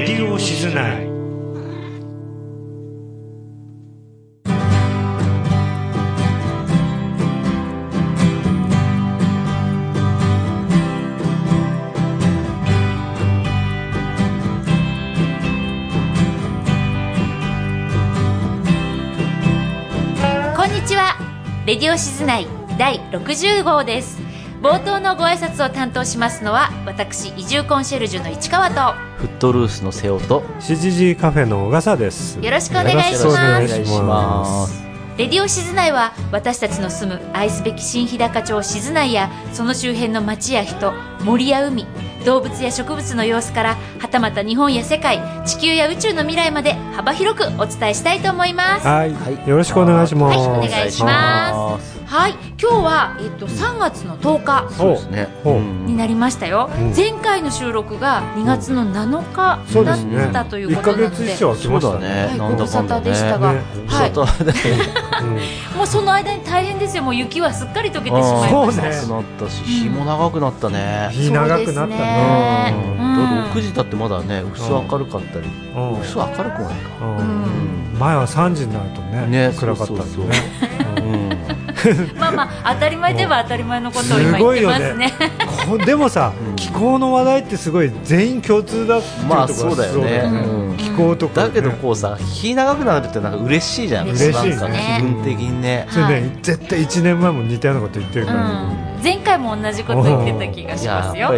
レディオ静内こんにちは。レディオシズナイ第60号です。冒頭のご挨拶を担当しますのは私移住コンシェルジュの市川と。フットルースの瀬尾と CGG カフェの小笠です。よろしくお願いしよろしくお願いますします。レディオシズナイは私たちの住む愛すべき新日高町静内やその周辺の町や人森や海動物や植物の様子からはたまた日本や世界地球や宇宙の未来まで幅広くお伝えしたいと思います。はい、はいよろしくお願いします、はいお願いしますすはい今日は、えっと、3月の10日そうですね。になりましたよ、う。ん前回の収録が2月の7日だったということなので、月以上は来ましたそうだね。はい、ご無沙汰でしたが、ねはい、もうその間に大変ですよ。もう雪はすっかり溶けてしまいまそうねしたし長くなったし日も長くなったね。日長くなったね。ね。うん。うん。6時だってまだね薄明るかったりうん。薄明るくもないか。前は3時になるとねね暗かったんでそうそうねうん まあまあ当たり前では当たり前のことを今言ってますね。こでもさ、うん。気候の話題ってすごい全員共通だっていうところがまあそうだよね。うんうん。気候とか、ね、だけどこうさ日長くなるってなんか嬉しいじゃん。嬉しいね。気分的にね。それね、はい。絶対1年前も似たようなこと言ってるから、うん、前回も同じこと言ってた気がいしますよ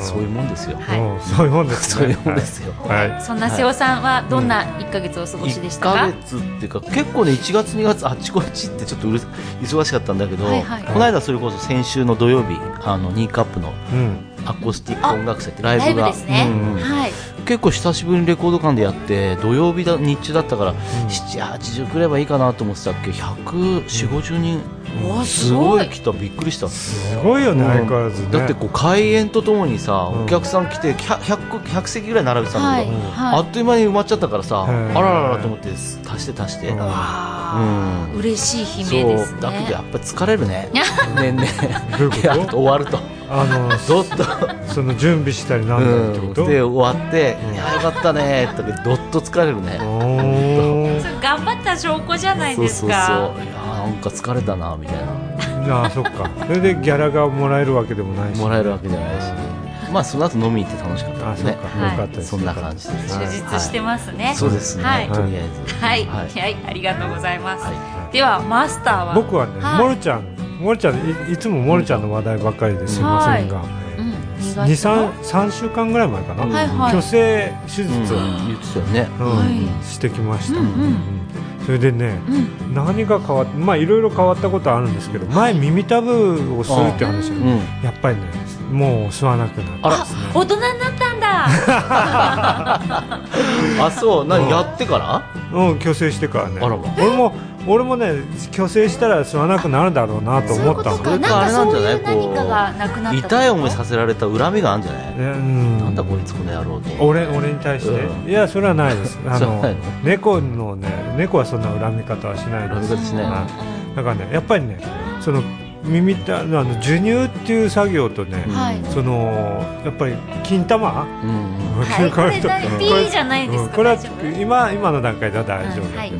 そういうもんですよ。はい。うん。そういうもんですね。そういうもんですよ。はい、はい。そんな瀬尾さんはどんな1ヶ月お過ごしでした1か、ヶ月っていうか結構ね1月2月あっちこっちってちょっとうる忙しかったんだけど、はいはい。この間それこそ先週の土曜日あのニーカップのうんアコースティック音楽祭ってライライブが。ブですね、うんうんはい。結構久しぶりにレコード館でやって土曜日だ日中だったから、780来ればいいかなと思ってたっけ？14050人、おーすごい。来た。びっくりした。すごいよね、うん。相変わらずね。だってこう開演とともにさ、うん。お客さん来て 100, 100, 100席ぐらい並べてたんだはいけど、あはっという間に埋まっちゃったからさ、あらららと思って足して足して、うん。い、うん。嬉しいそう悲鳴ですね。だけどやっぱり疲れるね。年々と？終わるとあのどっと、その準備したりなんだりってこと、で終わって「うん。いやよかったね」ってどっと疲れるね。頑張った証拠じゃないですそうそうそう。いやかなんか疲れたなみたいな。ああそっか。それでギャラがもらえるわけでもないし。もらえるわけじゃないしまあその後飲みに行って楽しかったあですねそっか、はい。よかったです。そんな感じです。充実してますね、そうですね、はい。とりあえず。はい、ははいい、ありがとうございます。はい。では、マスターは？僕はね、はい。モルちゃんモルちゃんいいつもモルちゃんの話題ばっかりですい。ませんが、二三三週間ぐらい前かな、はいはい。虚勢手うん術を、してきました、それでねうん、何が変わってまあいろいろ変わったことあるんですけど前耳たぶをするっていう話、うん。やっぱりねもう吸わなくなるあら。あ、大人になったんだ。あそう。うん。何やってから？うん虚勢してからね。あらま。俺も俺もね虚勢したら吸わなくなるだろうなとそういう思ったのことか、それかなんかそうあれいうなんじゃない？何かがなくなった。痛い思いさせられた恨みがあるんじゃない？ねうん。なんだこいつこの野郎と俺俺に対して、うん。いやそれはないです。あの猫のね猫はそんな恨み方はしないです。恨み方しないはい。だからねやっぱりねその耳たあの授乳っていう作業とね。そのやっぱり金玉？うんこれこれは今今の段階では大丈夫、はい。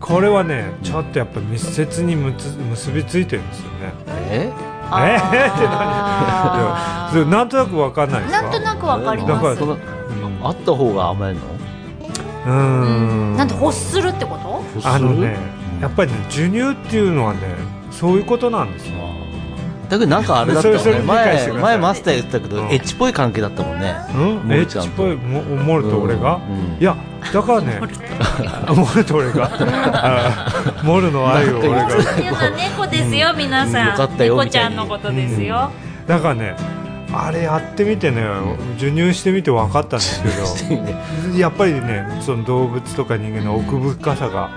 これはねちょっとやっぱ密接にむつ結びついてるんですよね。え？え？ー。ってあーそれなんとなくわかんないですか？なんとなくわかりだからます。そのあった方が甘いの？うーん。なんと欲するってこと？あのねやっぱりね授乳っていうのはねそういうことなんですよ。だけどなんかあれだったよそれそれね前前マスター言ってたけど、うん。エッチっぽい関係だったもんね。うん？エッチっぽいモモルと俺が、うん。いやだからね モルと俺が。あモルの愛を俺が。猫ですよ、皆さん。よかったよ猫ちゃんのことですよ。だからねあれやってみてね授乳してみて分かったんですけど やっぱりねその動物とか人間の奥深さが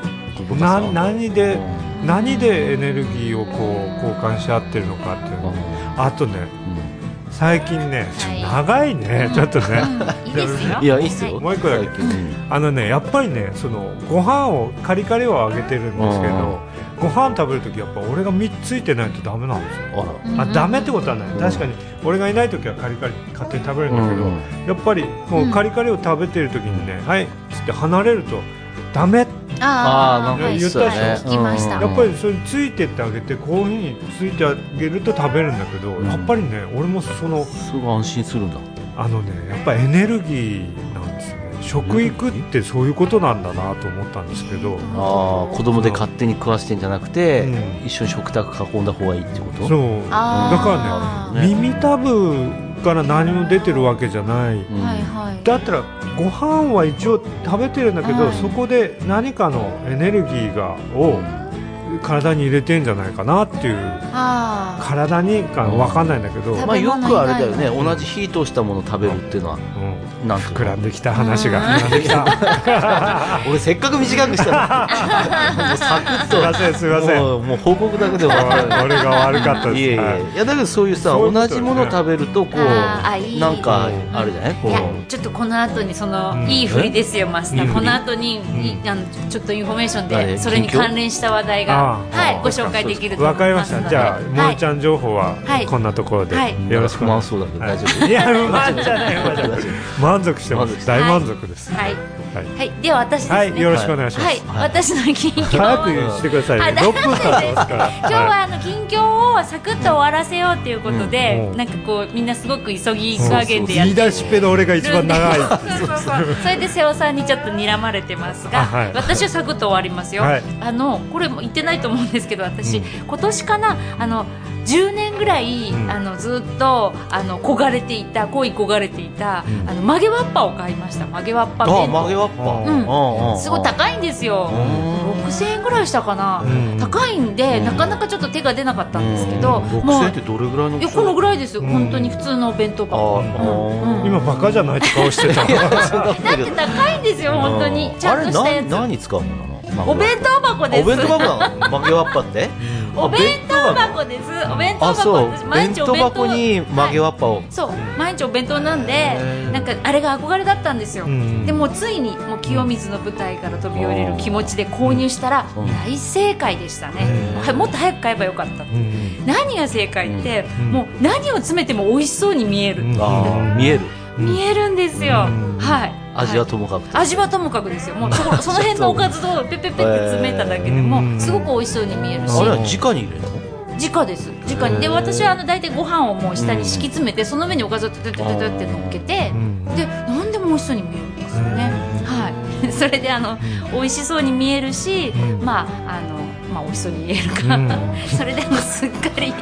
な何で何でエネルギーをこう交換し合ってるのかっていうの。あとね最近ね長いねちょっとね。うん。いいですよ。いやいいっすよ、はもう一個だけ。あのねやっぱりねそのご飯をカリカリをあげてるんですけどご飯食べるときやっぱ俺が3ついてないとダメなんですよ。あダメってことはない、確かに俺がいないときはカリカリ勝手に食べるんだけど、うん。やっぱりもうカリカリを食べてるときにね、はいっつって離れるとダメあーなんかはい。言ったでしょ。聞きました、うん。やっぱりそれについてってあげてこういうふうについてあげると食べるんだけど、ん。やっぱりね俺もそのすごい安心するんだ。あのねやっぱエネルギーなんですね。食育ってそういうことなんだなと思ったんですけど。ああ子供で勝手に食わしてんじゃなくて、うん。一緒に食卓囲んだ方がいいってこと？そう。あー。だからねね。耳たぶから何も出てるわけじゃない、だったらご飯は一応食べてるんだけど、はい。そこで何かのエネルギーがを体に入れてんじゃないかなっていう。体にか分かんないんだけど、まあ、よくあれだよね。うん同じ火通したもの食べるっていうのはうん。なん膨らんできた話が。うん。膨らんできた。俺せっかく短くしたの もうサクッと。すいませんすいません。もうもう報告だけで終わった。俺が悪かったです。いえいえ、はい。い、やだけどそういうさ同じものを食べるとこあーあいなんかあるじゃない？こいやうちょっとこの後にその、うん。いい振りですよマスター。この後に、ん。いあのちょっとインフォメーション誰でそれに関連した話題がはいご紹介できるとわかり思いました。じゃあもはい。もちゃん情報ははい。こんなところで。はい。よろしく。満願いしそうだけど大丈ます。いや不満じゃない。不満じゃない満足してます。大満足です。はい、はい。はい、では私ですね、はい。よろしくお願いします。はい、私の近況早くしてくださいねあ6分経ってますから今日はあの近況をサクッと終わらせようっていうことで、うん。うん。なんかこうみんなすごく急ぎ加減でやって言い出しっぺの俺が一番長い。そうそうそう。それで瀬尾さんにちょっと睨まれてますが、あはい。私はサクッと終わりますよ、はい。あのこれも言ってないと思うんですけど私、うん。今年かなあの10年ぐらい、うん。あのずっとあの焦がれていた恋焦がれていた、うん。あの曲げわっぱを買いました。曲げわっぱあ弁当曲げわっぱ。うん。すごい高いんですよ。うん。6000円ぐらいしたかな、うん。高いんで、うん。なかなかちょっと手が出なかったんですけど、うん。も6000円うってどれぐらいのいやこのぐらいです。よ、うん。本当に普通のお弁当箱。今バカじゃないって顔してたあ だって高いんですよ本当に。ちゃんとしたやつ。あれ何何使うものな？のお弁当箱です。お弁当箱なの？曲げわっぱって？お弁当箱。です。お弁当箱。毎弁当日お弁当。箱に曲げわっぱを。そう。毎日お弁当なんでなんかあれが憧れだったんですよ、うんでもうついにもう清水の舞台から飛び降りる気持ちで購入したらうん。大正解でしたね、もっと早く買えばよかった、うん何が正解って、うんもう何を詰めても美味しそうに見える、見える。見えるんですよ、うん。はい味ははいともかくと。味はともかくですよ。もうそ の辺のおかずをペペペって詰めただけでもうんすごく美味しそうに見えるし。あれは直に入れるの？直です。直に。で私はあの大体ご飯をもう下に敷き詰めてその上におかずをトゥトゥトゥトゥって乗っけてうん。で何でも美味しそうに見えるんですよね。はい。それであの美味しそうに見えるしうん。まああのまあ美味しそうに見えるか。うん。それであのすっかり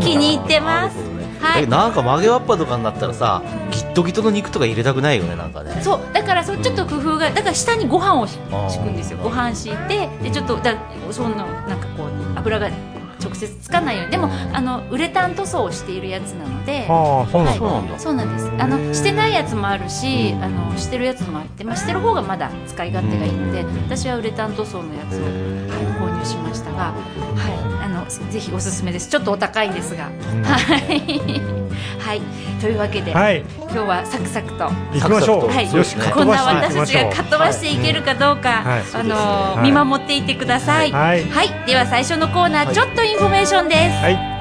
気に入ってますはい。えなんか曲げわっぱとかになったらさギットギトの肉とか入れたくないよねなんかね。そう。だからそうちょっと工夫がだから下にご飯を敷くんですよ。ご飯敷いてでちょっとだそんななんかこう油が直接つかないように。でもあのウレタン塗装をしているやつなので。そうなんです。あのしてないやつもあるしうん。あのしてるやつもあって、まあ、してる方がまだ使い勝手がいいのでうん。私はウレタン塗装のやつを、へはい、ー。購入しましたが、はい、あのぜひおすすめです。ちょっとお高いんですが、うん。はい、はい、というわけで、はい。今日はサクサクと。行きましょう。はい。よしこんな私たちがかっ飛ばしていけるかどうか、はい。あのーはい。見守っていてください。はい。では最初のコーナー、はい。ちょっとインフォメーションです。はい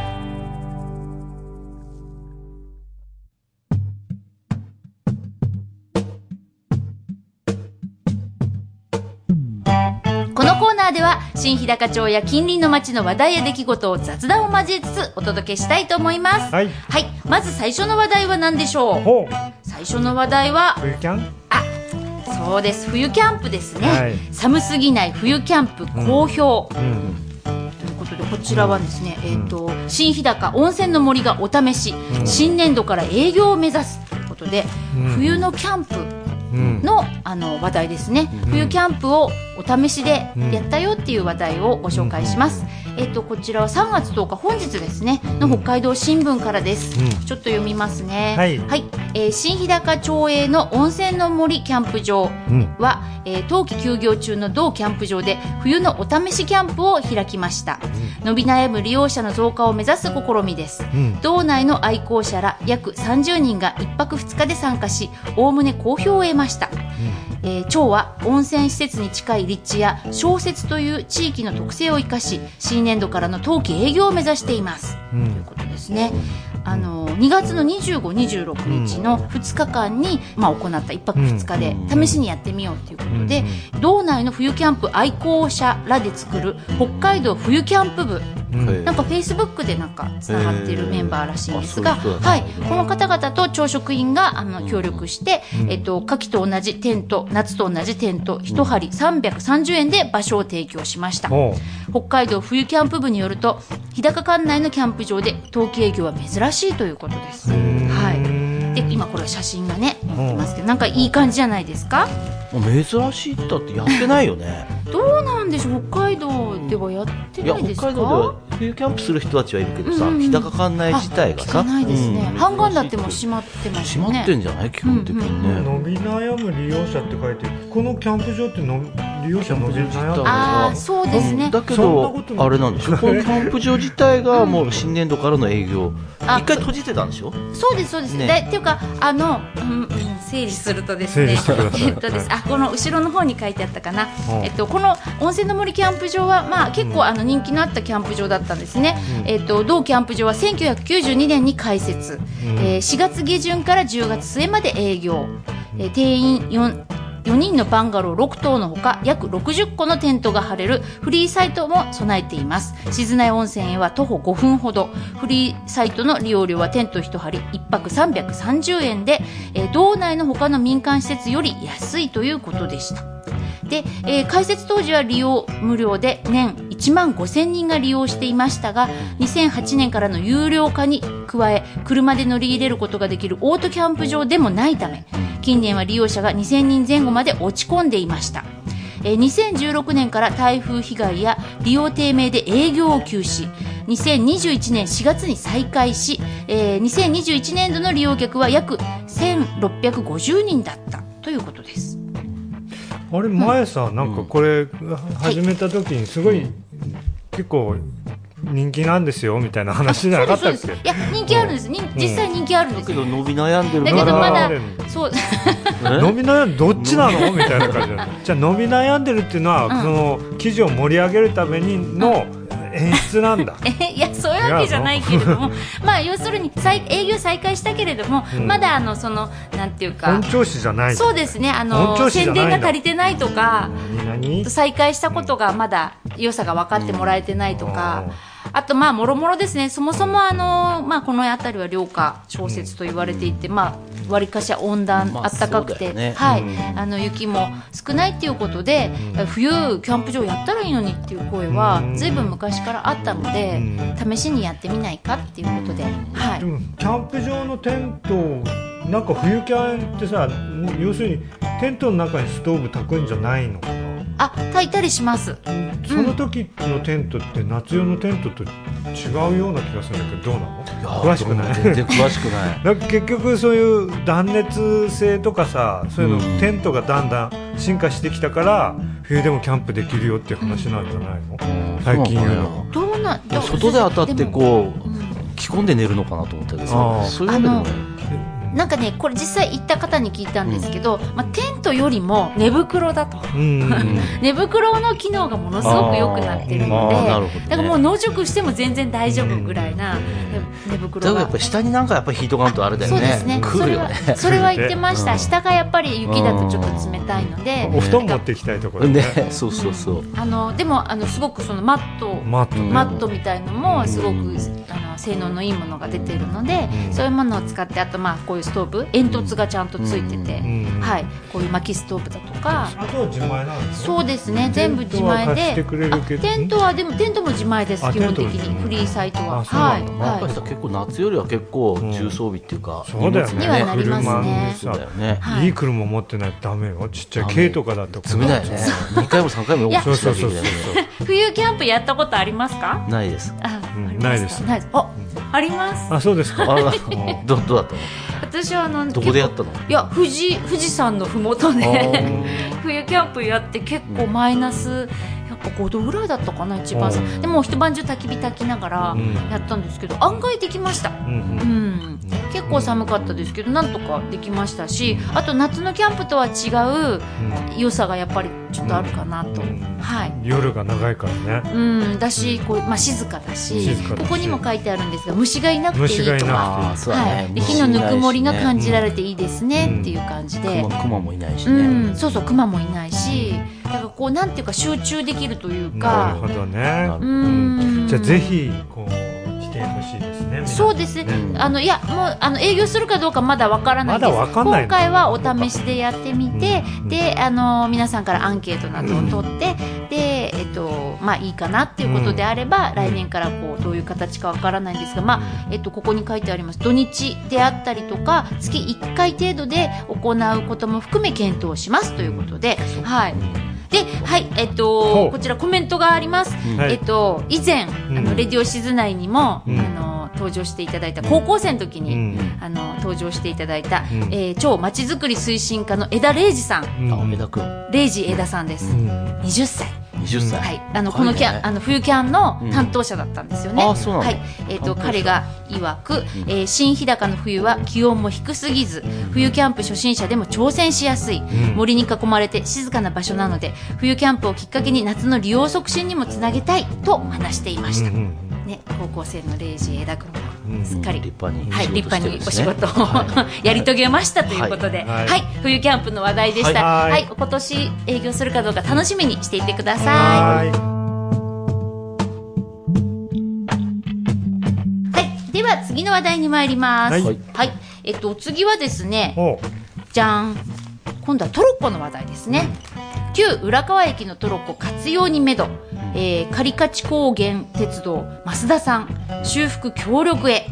このコーナーでは新日高町や近隣の町の話題や出来事を雑談を交えつつお届けしたいと思います。はいはい、まず最初の話題は何でしょう？最初の話題は冬キャン？あ、そうです冬キャンプですね。はい寒すぎない冬キャンプ好評。うんうことでこちらはですね、えっ、と新日高温泉の森がお試し、うん。新年度から営業を目指すということで、うん。冬のキャンプうん。のあの話題ですね、冬キャンプをお試しでうん。やったよっていう話題をご紹介します、えっ、とこちらは3月10日本日ですね。の北海道新聞からです、うん。ちょっと読みますね。はい。えー新日高町営の温泉の森キャンプ場うん。は、えー冬季休業中の同キャンプ場で冬のお試しキャンプを開きました、伸び悩む利用者の増加を目指す試みです。うん。道内の愛好者ら約30人が1泊2日で参加しおおむね好評を得ました、えー町は温泉施設に近い立地や小説という地域の特性を生かし新年度からの冬季営業を目指しています、うん。ということですね。あの2月の25、26日の2日間に、まあ、行った1泊2日で試しにやってみようということで、道内の冬キャンプ愛好者らで作る北海道冬キャンプ部なん。かフェイスブックでなんかつながっているメンバーらしいんですが、はい。この方々と朝食員があの協力して、えっと夏季と同じテント、夏と同じテント一針330円で場所を提供しました。北海道冬キャンプ部によると日高管内のキャンプ場で冬季営業は珍しいということです。はい。で今これ写真がね載ってますけどなんかいい感じじゃないですか？珍しいって言ったってやってないよね。どうなんでしょう？北海道ではやってないですか？北海道では冬キャンプする人たちはいるけどさ、うんうん。日高館内自体がさあ聞かないですね。うん。半岸だってもう閉まってますよね。閉まってんじゃない？基本的にね、伸び悩む利用者って書いてるこのキャンプ場っての利用者伸び悩んでるああそうですね。だけどあれなんでしょ？このキャンプ場自体がもう新年度からの営業あ一回閉じてたんでしょ？そうですそうです。ねでっていうかあの、うんうん、整理するとですね。えっとですあこの後ろの方に書いてあったかな。うんえっとこの温泉の森キャンプ場はまあ結構あの人気のあったキャンプ場だったんですね。えっと同キャンプ場は1992年に開設。えー4月下旬から10月末まで営業。えー定員4 4人のバンガロー6棟のほか約60個のテントが張れるフリーサイトも備えています。静内温泉へは徒歩5分ほど。フリーサイトの利用料はテント1張り1泊330円で、えー道内の他の民間施設より安いということでした。で、えー開設当時は利用無料で年1万5000人が利用していましたが2008年からの有料化に加え車で乗り入れることができるオートキャンプ場でもないため近年は利用者が2000人前後まで落ち込んでいました。えー2016年から台風被害や利用低迷で営業を休止。2021年4月に再開し、えー2021年度の利用客は約1650人だったということです。あれ前さなんかこれ始めた時にすごい結構人気なんですよみたいな話じゃなかったっけ？いや人気あるんです、に実際人気あるんですよ。だけど伸び悩んでるだからけどまだ。そう。伸び悩んでどっちなの？みたいな感じじゃあ伸び悩んでるっていうのは、うん。その記事を盛り上げるためにの演出なんだ、えいやそういうわけじゃないけれども。まあ要するに再営業再開したけれども、うん。まだあのそのなんていうか本調子じゃないそうですねあ本の。宣伝が足りてないとか再開したことがまだ良さが分かってもらえてないとか、あとまあもろもろですね。そもそもあの、まあ、この辺りは涼夏小説と言われていて、まあ割かしは温暖、まああったかくて、ね。はい。うん。あの雪も少ないっていうことで、冬キャンプ場やったらいいのにっていう声はうん。ずいぶん昔からあったので、試しにやってみないかっていうことで、はい。でもキャンプ場のテントなんか冬キャンってさ要するにテントの中にストーブ炊くんじゃないのかな？あ炊いたりします。その時のテントって夏用のテントと違うような気がするんだけどどうなの？詳しくない。全然詳しくない。なんか結局そういう断熱性とかさそういうの、うん。テントがだんだん進化してきたから冬でもキャンプできるよっていう話なんじゃないの、最近言うのどうなどう外で当たってこううん。着込んで寝るのかなと思ったけそういうわけでもないなんかねこれ実際行った方に聞いたんですけど、まあ、テントよりも寝袋だと。うん。寝袋の機能がものすごく良くなってるのでね。だからもう野宿しても全然大丈夫ぐらいな寝袋がからやっぱり下になんかやっぱりヒートガンとあれだよね。そうですね。来るよねそれはそれは言ってました、うん。下がやっぱり雪だとちょっと冷たいので、お布団持っていきたいところね。ね。そうそうそう。あのでもあのすごくそのマットマットね。マットみたいのもすごく、あの性能のいいものが出てるので、うん。そういうものを使ってあとまあこういうストーブ煙突がちゃんとついてて、うん。はい、こういう薪ストーブだとか、あとは自前なんですね。そうですね。全部自前で。テントは貸してくれるけど。あテントはでもテントも自前ですあ基本的に。フリーサイトは。はない。のやっぱりはさ結構夏よりは結構重装備っていうか、そうだよね。にはなりますね。そうだよね、はい。いい車持ってないとダメよ。ちっちゃい軽とかだと冷たいね。2回も3回もいや往復しなきゃいけないい冬キャンプやったことありますか？ないです。あ、うんありますか。ないです。ない。ですあ、あります。あそうですか。どどうだったの？私はあのどこでやったの？いや富士富士山のふもとで 冬キャンプやって結構マイナス5度ぐらいだったかな一番さうん。でも一晩中焚き火焚きながらうん。やったんですけど案外できました。うんうん。結構寒かったですけどなんとかできましたしあと夏のキャンプとは違う良さがやっぱりちょっとあるかなと、はい、夜が長いからね。うん。だしこう、まあ、静かだし静かだし。ここにも書いてあるんですが虫がいなくていいとか。ああそうだはねい、で火のぬくもりが感じられれていいですねうんっていう感じで、熊熊もいないしうねん、そうそう熊もいないしだからこうなんていうか集中できるというなるかほどね。うん。じゃあぜひこうしてほしいですねそうです。ね、うん。あのいやもうあの営業するかどうかまだわからないです。まだわかんないの。今回はお試しでやってみて、うん。であの皆さんからアンケートなどを取って、でえっとまあいいかなっていうことであれば、来年からこうどういう形かわからないんですが、まあえっとここに書いてあります。土日であったりとか月1回程度で行うことも含め検討しますということで、はい。で、はい、えっほと、う。こちらコメントがあります。うん。はい。えっと、以前、あうん。の、レディオシズ内にも、うん。あの、登場していただいた、高校生の時うに、ん。あの、登場していただいた、うん。えー超まちづくり推進課の枝礼二さん、うん。あ梅田君。礼二枝さんです。うん。20歳。20歳。はい。あの、このキャン、あの、冬キャンの担当者だったんですよね。うんあそうなんだ。はい。えっ、と、担当者。彼が曰く、えー新日高の冬は気温も低すぎず、冬キャンプ初心者でも挑戦しやすい、ん。森に囲まれて静かな場所なので、冬キャンプをきっかけに夏の利用促進にもつなげたいと話していました。うんうんね、高校生のレイジ枝君すっかり、立派にはい、仕立派にお仕事を、やり遂げましたということで、は、はい。い冬キャンプの話題でした。ははいい、今年営業するかどうか楽しみにしていてくださはい。はい、では次の話題に参ります。はい。はい、えっと、お次はですねじゃん。今度はトロッコの話題ですね。旧浦川駅のトロッコ活用にめど、えー、カリカチ高原鉄道増田さん修復協力へ。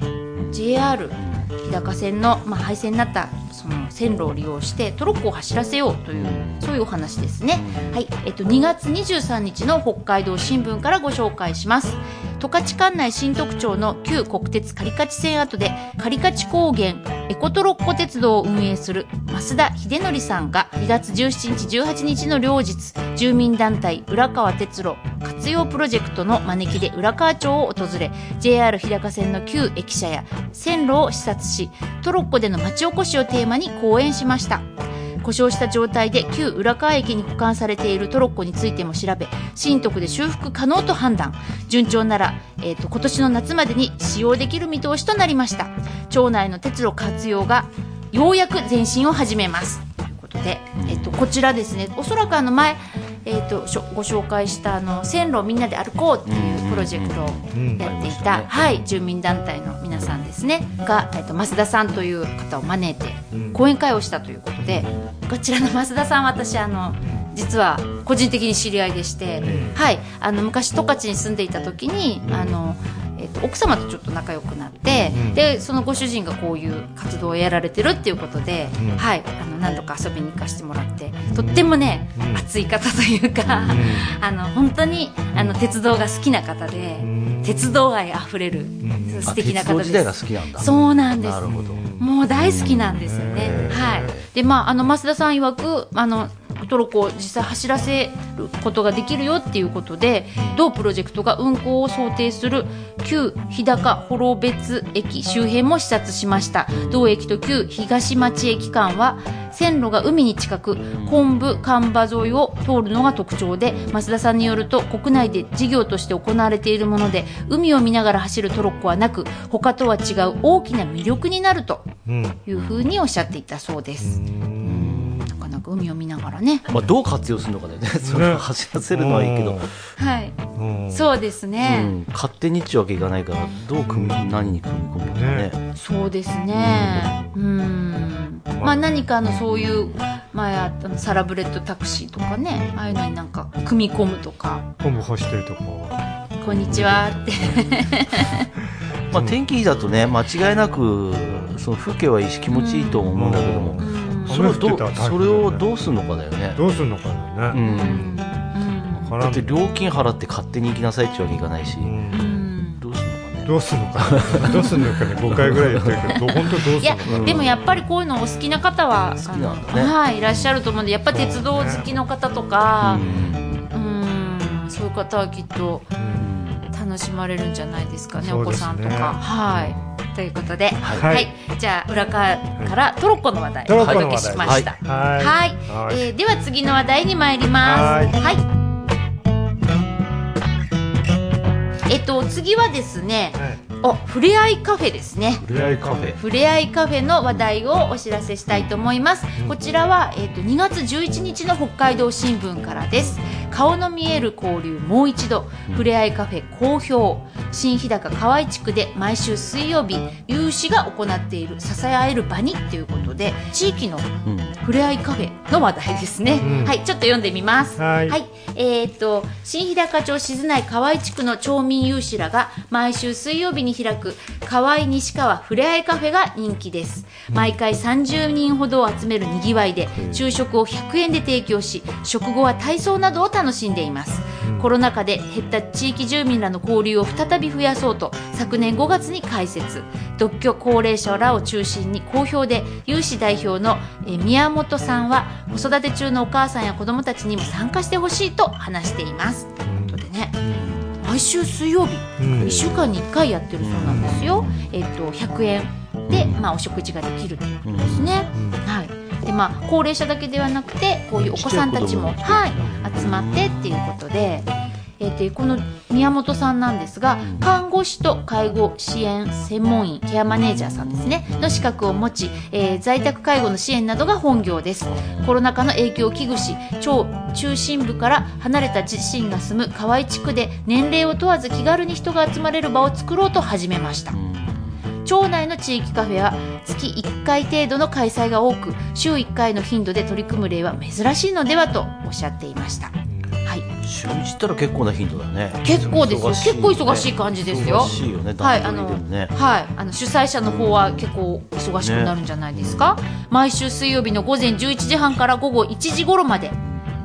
JR 日高線の、まあ、廃線になったその線路を利用してトロッコを走らせようというそういうお話ですね、はい。えっと、2月23日の北海道新聞からご紹介します十勝管内新特町の旧国鉄カリカチ線跡でカリカチ高原エコトロッコ鉄道を運営する増田秀則さんが2月17日18日の両日住民団体浦川鉄路活用プロジェクトの招きで浦川町を訪れ JR 日高線の旧駅舎や線路を視察しトロッコでの町おこしをテーマに講演しました。故障した状態で旧浦河駅に保管されているトロッコについても調べ新徳で修復可能と判断。順調なら、えー、と今年の夏までに使用できる見通しとなりました。町内の鉄路活用がようやく前進を始めます。ということで、えっとこちらですね。おそらくあの前、えっとご紹介したあの線路をみんなで歩こうっていうプロジェクトをうんやっていうん。た、はい、住民団体の皆さんですね。が、えっと増田さんという方を招いてうん。講演会をしたということでこちらの増田さんは私あの実は個人的に知り合いでして、はい、あの昔十勝に住んでいた時にあの、えっと奥様とちょっと仲良くなって、うん。でそのご主人がこういう活動をやられてるっていうことで、うん。はい、あの何度か遊びに行かせてもらってとってもね、うん。熱い方というか、あの本当にあの鉄道が好きな方で、うん。鉄道愛あふれる、ん。素敵な方です。自体が好きなんだ。そうなんです。なるほど。もう大好きなんですよね。うん。はい。で、まあ、あの、増田さん曰く、あの、トロッコを実際走らせることができるよっていうことで、同プロジェクトが運行を想定する旧日高幌別駅周辺も視察しました。同駅と旧東町駅間は、線路が海に近く、昆布、干場沿いを通るのが特徴で、増田さんによると、国内で事業として行われているもので、海を見ながら走るトロッコはなく、他とは違う大きな魅力になるというふうにおっしゃっていたそうです。なかなか海を見ながらね。まあ、どう活用するのかだよね。それを走らせるのはいいけど、はい。うん。そうですうね。ん、勝手にっちゅうわけいかないからどう組み何に組み込むのかね。そうですね。うん。まあ。何かのそういう、前あったのサラブレッドタクシーとかね、ああいうのになんか組み込むとか、昆布干してるとこ。こんにちは。って。まあ、天気いいだとね間違いなくその風景はいいし気持ちいいと思うんだけども、うんそれをど雨降ってたら大変だねそれをどうするのかだよね。どうするのかなうね、ん。わからん。だって料金払って勝手に行きなさいってわけいかないし、うん。うんどうするのかね。どうするのか。な どうするのかね。5回ぐらい言ってるけど本当どうするのいやかなでもやっぱりこういうのお好きな方は好きなんだね。あのはいいらっしゃると思うんでやっぱり鉄道好きの方とかうん。うんそういう方はきっとうん。楽楽しまれるんじゃないですかね、お子さんとか。はい。ということで、は、はいいじゃあ裏側からトロッコの話題お届けしました。はいはえーでは次の話題に参ります。はいはい。えっと次はですね、はいおふれあいカフェですね。ふれあいカフェふれあいカフェの話題をお知らせしたいと思います。こちらは、えっと2月11日の北海道新聞からです。顔の見える交流もう一度、ふれあいカフェ好評。新日高河合地区で毎週水曜日、有志が行っている支え合える場にということで、地域のうん。ふれあいカフェの話題ですね。うん。はい、ちょっと読んでみます。はい。えーっと、新日高町静内河合地区の町民有志らが毎週水曜日に開く河合西川ふれあいカフェが人気です。毎回30人ほどを集めるにぎわいで、昼食を100円で提供し、食後は体操などを楽しんでいます。コロナ禍で減った地域住民らの交流を再び増やそうと、昨年5月に開設。独居高齢者らを中心に好評で、有志代表の、えー宮本さんは、子育て中のお母さんや子供たちにも参加してほしいと話しています。ということでね、毎週水曜日、うん1週間に1回やってるそうなんですよ。えっ、と、100円で、まあ、お食事ができるということですね。はい。で、まあ、高齢者だけではなくて、こういうお子さんたちも、はい、集まってっていうことで、えー、とこの宮本さんなんですが、ん。看護師と介護支援専門員ケアマネージャーさんですねの資格を持ち、えー在宅介護の支援などが本業です。コロナ禍の影響を危惧し超中心部から離れた自身が住む河合地区で年齢を問わず気軽に人が集まれる場を作ろうと始めました町内の地域カフェは月1回程度の開催が多く週1回の頻度で取り組む例は珍しいのではとおっしゃっていました、はい、週一ったら結構な頻度だね。結構ですよ。忙しい結構忙しい感じですよ。忙しいよね。はい、あ段の、はい、あの主催者の方は結構忙しくなるんじゃないですか？毎週水曜日の午前11時半から午後1時頃まで、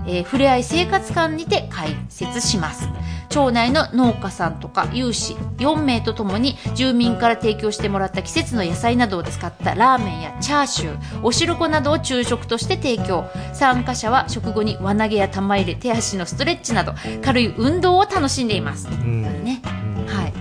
えー、ふれあい生活館にて開設します。町内の農家さんとか有志4名とともに住民から提供してもらった季節の野菜などを使ったラーメンやチャーシュー、お汁粉などを昼食として提供。参加者は食後に輪投げや玉入れ、手足のストレッチなど軽い運動を楽しんでいます。うんね。はい。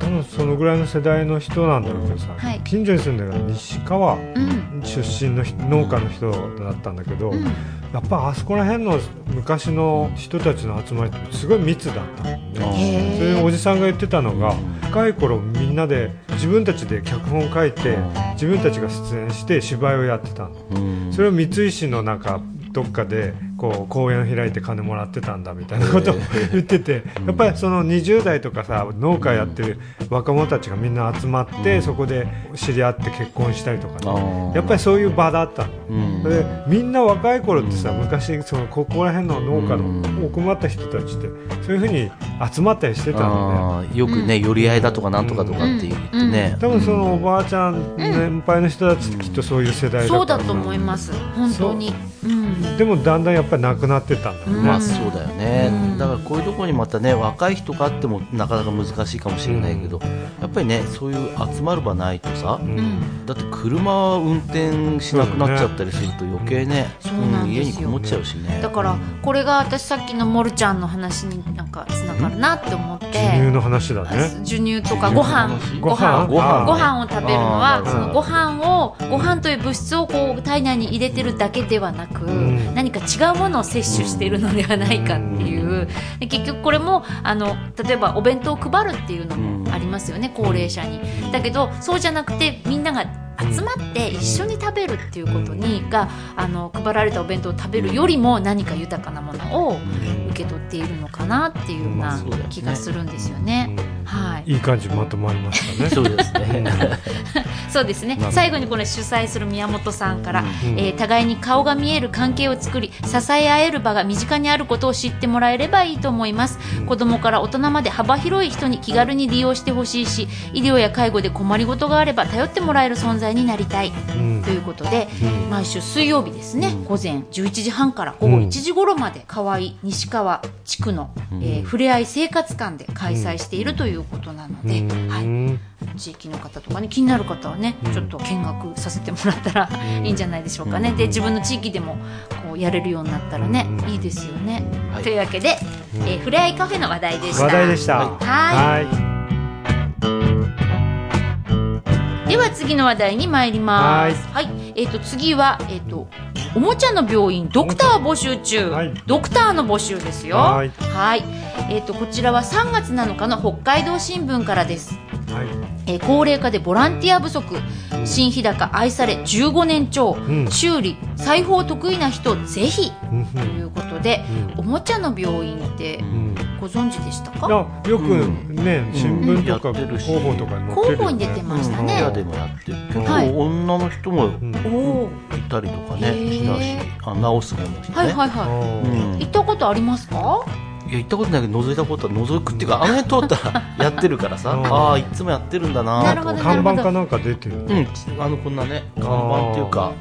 はい。多分そのぐらいの世代の人なんだろうけどさ、はい。近所に住んでる西川うん。出身の人農家の人だったんだけど、うん。やっぱあそこら辺の昔の人たちの集まりってすごい密だったもんね。それでおじさんが言ってたのが若い頃みんなで自分たちで脚本書いて自分たちが出演して芝居をやってたの。うん。それを三石のなんかどっかでこう公演を開いて金もらってたんだみたいなことを言っててやっぱりその20代とかさ農家やってる若者たちがみんな集まってそこで知り合って結婚したりとかあねー。やっぱりそういう場だったでみんな若い頃ってさ昔そのここら辺の農家の奥まった人たちってそういうふうに集まったりしてたのね。あー。よくね寄り合いだとかなんとかとかって言ってね。多分そのおばあちゃん年配の人たちってきっとそういう世代だそうっただと思います。本当に。うん。でもだんだんやっぱりなくなってったんだろうね、まあそうだよね、うん。だからこういうところにまたね若い人があってもなかなか難しいかもしれないけど、やっぱりねそういう集まる場ないとさ、だって車運転しなくなっちゃったりすると余計ね家にこもっちゃうしね。だからこれが私さっきのモルちゃんの話になんかつながるなって思って。授乳の話だね。授乳とかご飯。ご飯。ご飯ご飯を食べるのはそのご飯をご飯という物質をこう体内に入れてるだけではなく、ん。何か違うものを摂取しているのではないかっていう。で結局これもあの例えばお弁当を配るっていうのもありますよね高齢者に。だけどそうじゃなくてみんなが集まって一緒に食べるっていうことにがあの配られたお弁当を食べるよりも何か豊かなものを受け取っているのかなっていうような気がするんですよね。はい。いい感じにまとまりましたね。そうですね。そうですね。最後にこれ主催する宮本さんから、ん。えー互いに顔が見える関係を作り支え合える場が身近にあることを知ってもらえればいいと思います、子供から大人まで幅広い人に気軽に利用してほしいし医療や介護で困りごとがあれば頼ってもらえる存在になりたい、うん。ということで、毎週水曜日ですね、午前11時半から午後1時頃まで河合西川地区の、えーふれあい生活館で開催しているということなので、はい、地域の方とかね気になる方はね、ちょっと見学させてもらったらいいんじゃないでしょうかね、で自分の地域でもこうやれるようになったらね、いいですよね、はい、というわけで、えー、ふれあいカフェの話題でした。話題でした。はい。では次の話題に参ります。はいえっ、ー、と次はえっ、ー、とおもちゃの病院ドクター募集中、はい、ドクターの募集ですよ。はい。えっ、ー、とこちらは3月7日の北海道新聞からです。はい、えー、高齢化でボランティア不足。新日高愛され15年超、うん、修理裁縫得意な人ぜひ、うん、ということで、うん、おもちゃの病院って、ご存知でしたか？よくね、新聞とか広報とかに広報に出てましたね、でもやってる結構女の人もいたりとかねしたしあ直すものね。はいはいはい、行ったことありますか？いや行ったことないけど覗いたことは覗くっていうかあの辺通ったらやってるからさ。ああいつもやってるんだなと看板かなんか出てるうんあのこんなね看板っていうか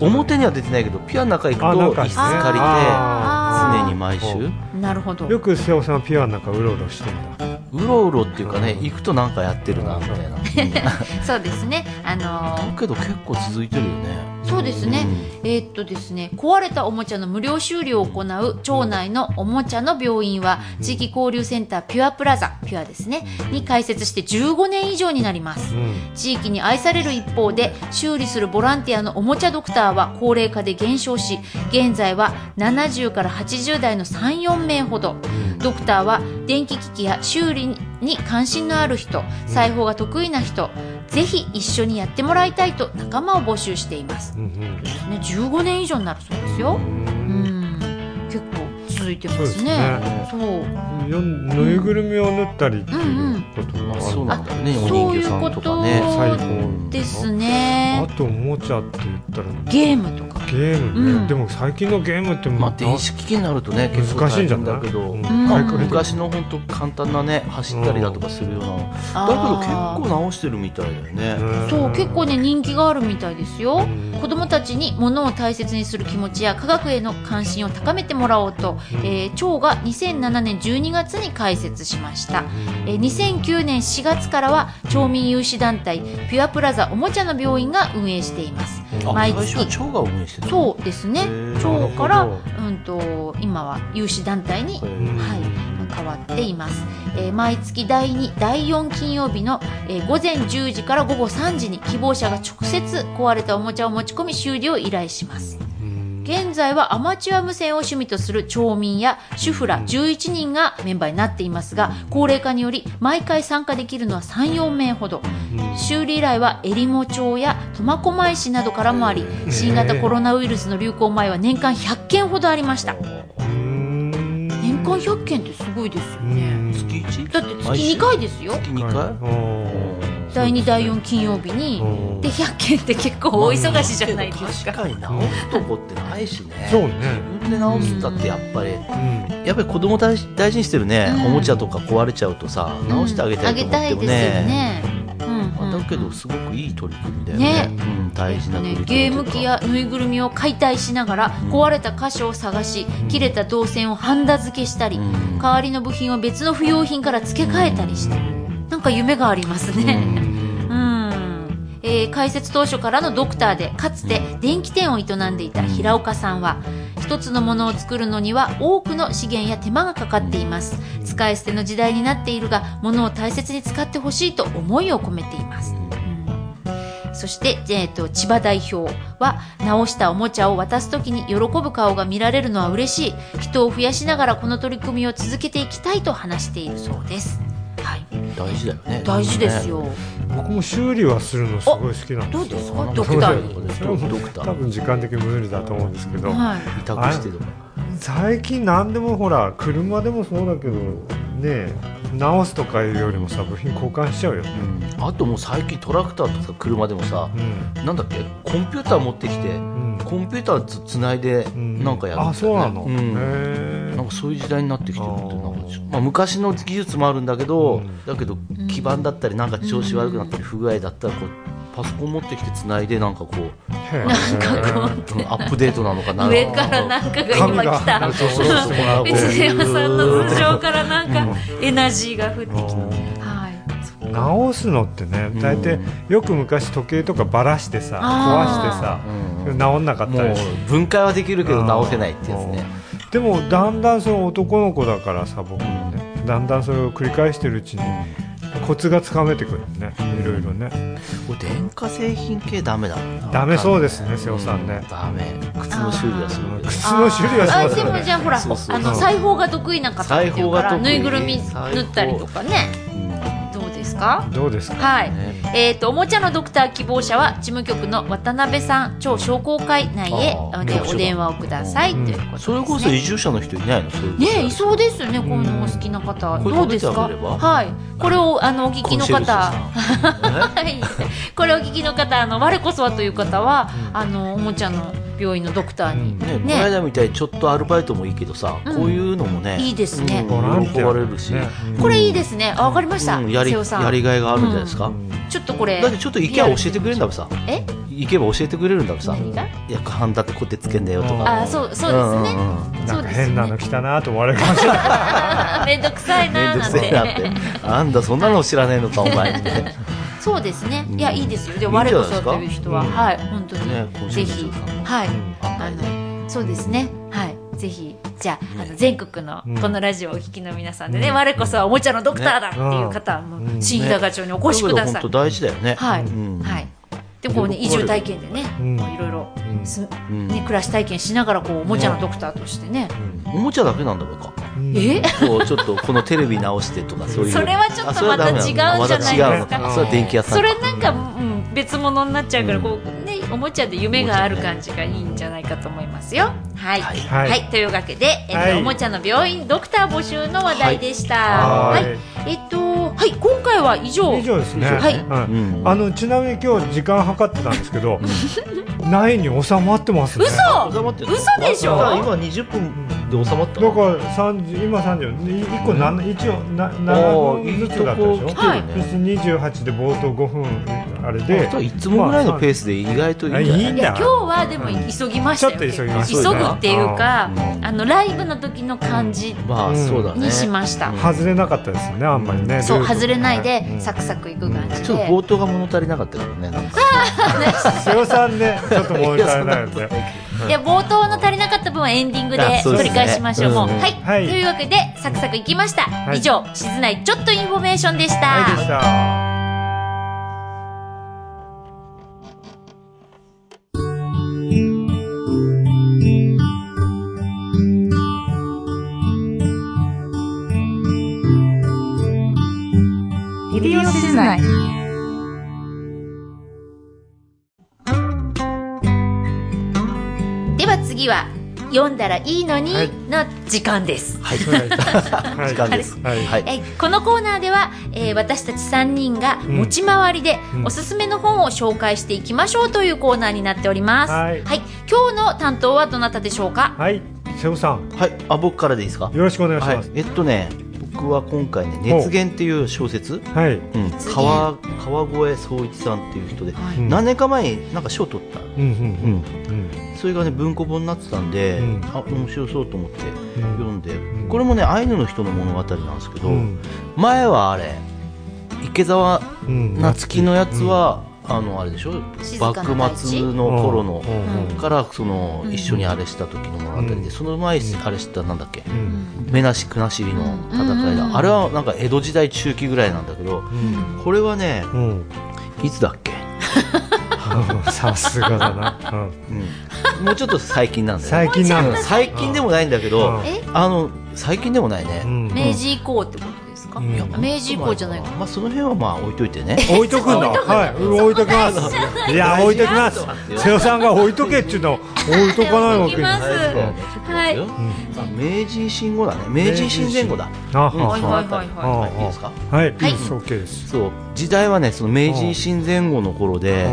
表には出てないけどピュアの中行くと椅子借りて常に毎週。なるほど。よく瀬尾さんはピュアの中うろうろしてんだ。うろうろっていうかね行くとなんかやってるなみたいな。そうですね。あのー、だけど結構続いてるよねそうですね、うん、えー、っとですね壊れたおもちゃの無料修理を行う町内のおもちゃの病院は地域交流センターピュアプラザピュアですねに開設して15年以上になります、うん、地域に愛される一方で修理するボランティアのおもちゃドクターは高齢化で減少し現在は70から80代の34名ほど、ドクターは電気機器や修理に関心のある人裁縫が得意な人ぜひ一緒にやってもらいたいと仲間を募集しています、うんうん、ね15年以上になるそうですよ。うん。結構続いてますね。そうぬいぐるみを縫ったりっていうことがそうなんだ。ねお人形さんとかね。ですね。あとおもちゃって言ったら。ゲームとかゲームね、うん、でも最近のゲームってまあ電子機器になるとね結構難しいんだけど、うん、昔の本当簡単なね走ったりだとかするような、だけど結構直してるみたいだよね。そう結構ね人気があるみたいですよ、子供たちに物を大切にする気持ちや科学への関心を高めてもらおうと、えー、町が2007年12月に開設しました、えー、2009年4月からは町民有志団体ピュアプラザおもちゃの病院が運営しています。毎月。町が運営してるそうですね。町から、うんと、今は有志団体に、はい、変わっています、えー、毎月第2第4金曜日の、えー、午前10時から午後3時に希望者が直接壊れたおもちゃを持ち込み修理を依頼します現在はアマチュア無線を趣味とする町民や主婦ら11人がメンバーになっていますが高齢化により毎回参加できるのは34名ほど。修理依頼はえりも町や苫小牧市などからもあり新型コロナウイルスの流行前は年間100件ほどありました。年間100件ってすごいですよね。月1だって月2回ですよ。月2回？第2第4金曜日にで100件って結構大忙しじゃないですか、確かに直すとこってないしね。そうね。自分で直すったってやっぱり、やっぱり子供大大事にしてるね、おもちゃとか壊れちゃうとさ直してあげたいと思ってもね、だけどすごくいい取り組みだよね、ね。うん、大事な取り組み、ゲーム機やぬいぐるみを解体しながら壊れた箇所を探し、切れた導線をハンダ付けしたり、代わりの部品を別の不用品から付け替えたりして、なんか夢がありますね。うん、えー、開設当初からのドクターでかつて電気店を営んでいた平岡さんは一つのものを作るのには多くの資源や手間がかかっています。使い捨ての時代になっているが物を大切に使ってほしいと思いを込めています、うん、そして、えーと、千葉代表は直したおもちゃを渡す時に喜ぶ顔が見られるのは嬉しい。人を増やしながらこの取り組みを続けていきたいと話しているそうです大事だよね。大事ですよ、僕も修理はするのすごい好きなんですどうですか？ドクタードクター多分時間的に無理だと思うんですけど、はい、委託してとか最近何でもほら車でもそうだけどね直すとかいうよりもさ部品交換しちゃうよね、うん、あともう最近トラクターとか車でもさ、うん、なんだっけ？コンピューター持ってきて、うん、コンピューターつつないでなんかやるんだよ、ね、あそうなの、うん、なんかそういう時代になってきてるってまあ、昔の技術もあるんだけど、だけど基盤だったりなんか調子悪くなったり不具合だったらこうパソコン持ってきてつないでなんかこうなんかこうアップデートなのかな上からなんかが今来た。道山さんの頭上からなんかエナジーが降ってきて、はい。直すのってね大体よく昔時計とかばらしてさ壊してさ、直んなかったり分解はできるけど直せないってやつね。でもだんだんその男の子だからさ僕もね。だんだんそれを繰り返してるうちにコツがつかめてくるね。いろいろね。電化製品系ダメだダメそうですね瀬尾さんね。ダメ。靴の修理はす。ごい靴の修理はすごいでもじゃあほらあの裁縫が得意な方っていうからぬいぐるみ縫ったりとかねか？どうですか？はい、ね、えっ、ー、とおもちゃのドクター希望者は事務局の渡辺さん超商工会内へでお電話をください、うん、ということね、それこそ移住者の人いないの？ねいそうですよねこういうのお好きな方、うん、どうですか？はい。これをあのお聞きの方。はい。これをお聞きの方あの我こそはという方は、うん、あのおもちゃの病院のドクターに、ねね、この間みたいにちょっとアルバイトもいいけどさ、こういうのもねいいですね、喜ばれるし、これいいですね。あわかりました、やりやりがいがあるんじゃないですか、ちょっとこれだってちょっと行けば教えてくれるんだもんさ。え？行けば教えてくれるんだもんさ。いや半だってこうやってつけんだよとか。あそうそうですね、なんか変なの来たなと思われるかもしれない。面倒くさいななんて。あんだそんなの知らねえのかお前ってそうですね。いやいいですよ。で我こそという人は、はい。本当に。ぜひ。はい。あのそうですね。はい。ぜひ。じゃあ,、あの全国のこのラジオをお聞きの皆さんでね、我こそはおもちゃのドクターだっていう方は、新日高町にお越しください。本当大事だよね。はい、はい。でこうね移住体験でね、いろいろね暮らし体験しながらこうおもちゃのドクターとしてね。おもちゃだけなんだろうか。え？こうちょっとこのテレビ直してとかそういう。それはちょっとまた違うんじゃないですか。それは電気屋さん。それなんかうん別物になっちゃうからこうねおもちゃで夢がある感じがいいんじゃないかと思いますよ。はい、はい、というわけで、えっとおもちゃの病院ドクター募集の話題でした。はい、えっとはい今回は以上。以上ですね。はい、あのちなみに今日時間計ってたんですけど、ないに収まってますね。嘘！嘘でしょ？今20分で収まっただから三十今三十一個七一応な七分ずつだったでしょ？はいそして二十八で冒頭五分あれで。いつもぐらいのペースで意外といいんい？や今日はでも急ぎましたよ、急ぐっていうかあのライブの時の感じにしました、外れなかったですよねあんまりねそう外れないでサクサクいく感じで。ちょっと冒頭が物足りなかったからねなんか。瀬尾さんねちょっと物足りないよね いや冒頭の足りなかった分はエンディングで取り返しましょう。うね、はい、はい、というわけでサクサクいきました。はい、以上静内ちょっとインフォメーションでした。次は読んだらいいのにの時間です。はい。時間です。はい。えこのコーナーでは、えー、私たち三人が持ち回りでおすすめの本を紹介していきましょうというコーナーになっております。はい。はい、今日の担当はどなたでしょうか？はい。瀬尾さん。はい。あ僕からでいいですか？よろしくお願いします。はい、えっとね。僕は今回ね「熱源」っていう小説、はい。うん、川川越総一さんっていう人で、はい、何年か前になんか賞取った、うんうんうん。それがね文庫本になってたんで、うん、あ面白そうと思って読んで、うん、これもねアイヌの人の物語なんですけど、うん、前はあれ池澤夏樹のやつは、あのあれでしょ？幕末の頃の、からその一緒にあれした時の物語で、その前あれしたなんだっけ、目なし国なしりの戦いだ、あれはなんか江戸時代中期ぐらいなんだけど、これはね、いつだっけ？さすがだな、うん、もうちょっと最近なんだよ、最近なんだ。最近でもないんだけど、あの最近でもないね、明治以降ってこと？明治以降じゃないかまあその辺はまあ置いといてね。置いとくんだ。はい。置いときます。いや置いときます。瀬尾さんが置いとけっちゅうの置いとかないわけにはい。明治維新後だね。明治維新前後だ。はいはいはいい。い。ですか？はい。はい。OK です。そう時代はねその明治維新前後の頃で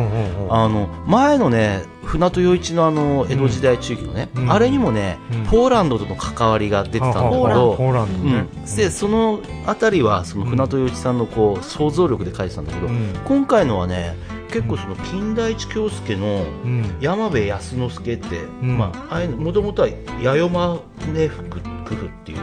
あの前のね船戸洋一のあの江戸時代中期のね、うん、あれにもね、うん、ポーランドとの関わりが出てたんだけど、ポーランド、ね、でそのあたりはその船戸洋一さんのこう想像力で書いてたんだけど、今回のはね結構その金田一京介の山部康之助って、まあもともとは八代真福クフっていう、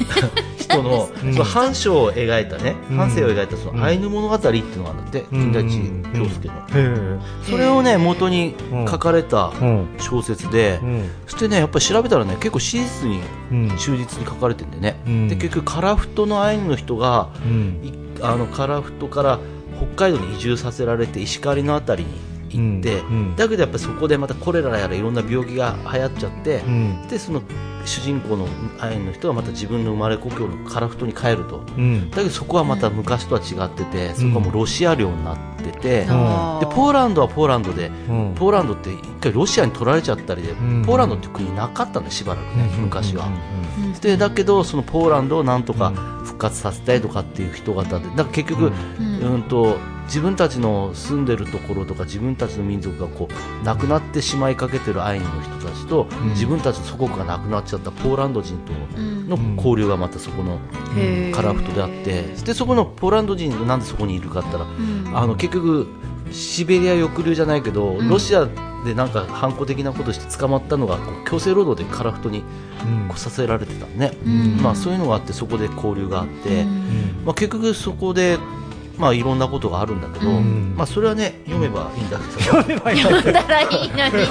人の,、その反章を描いたね、反省を描いたそのアイヌ物語っていうのがあって金田一京介の、それをね元に書かれた小説で、そしてねやっぱり調べたらね結構史実に忠実に書かれてるんでね、で結局樺太のアイヌの人が、あの樺太から北海道に移住させられて石狩の辺りに行って、うん、だけどやっぱりそこでまたコレラやらいろんな病気が流行っちゃって、うん、でその主人公のアイヌの人がまた自分の生まれ故郷の樺太に帰ると、うん、だけどそこはまた昔とは違ってて、そこはもうロシア領になってて、でポーランドはポーランドで、ポーランドって一回ロシアに取られちゃったりで、ポーランドって国なかったんでしばらくね、昔は。でだけどそのポーランドをなんとか復活させたいとかっていう人方でだから結局、うんと自分たちの住んでるところとか自分たちの民族がこうなくなってしまいかけてるアイヌの人たちと、うん、自分たちの祖国がなくなっちゃったポーランド人との交流がまたそこのカラフトであってでそこのポーランド人なんでそこにいるかって言ったら、あの結局シベリア抑留じゃないけど、ロシアでなんか反抗的なことして捕まったのがこう強制労働でカラフトにこうさせられてたね、まあ、そういうのがあってそこで交流があって、まあ、結局そこでまあいろんなことがあるんだけど、うん、まあそれはね読めばいいんだけど。読めばいい。読んだらいいのに。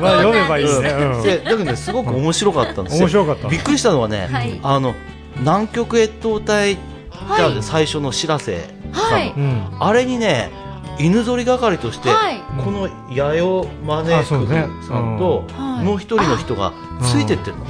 まあ読めばいいですね、うん、でだけどねすごく面白かったんですよ。面白かった。びっくりしたのはね、はい、あの南極越冬隊が最初の知らせはい、あれにね犬ぞり係として、はい、この弥生マネークさんともう一人の人がついてってるの。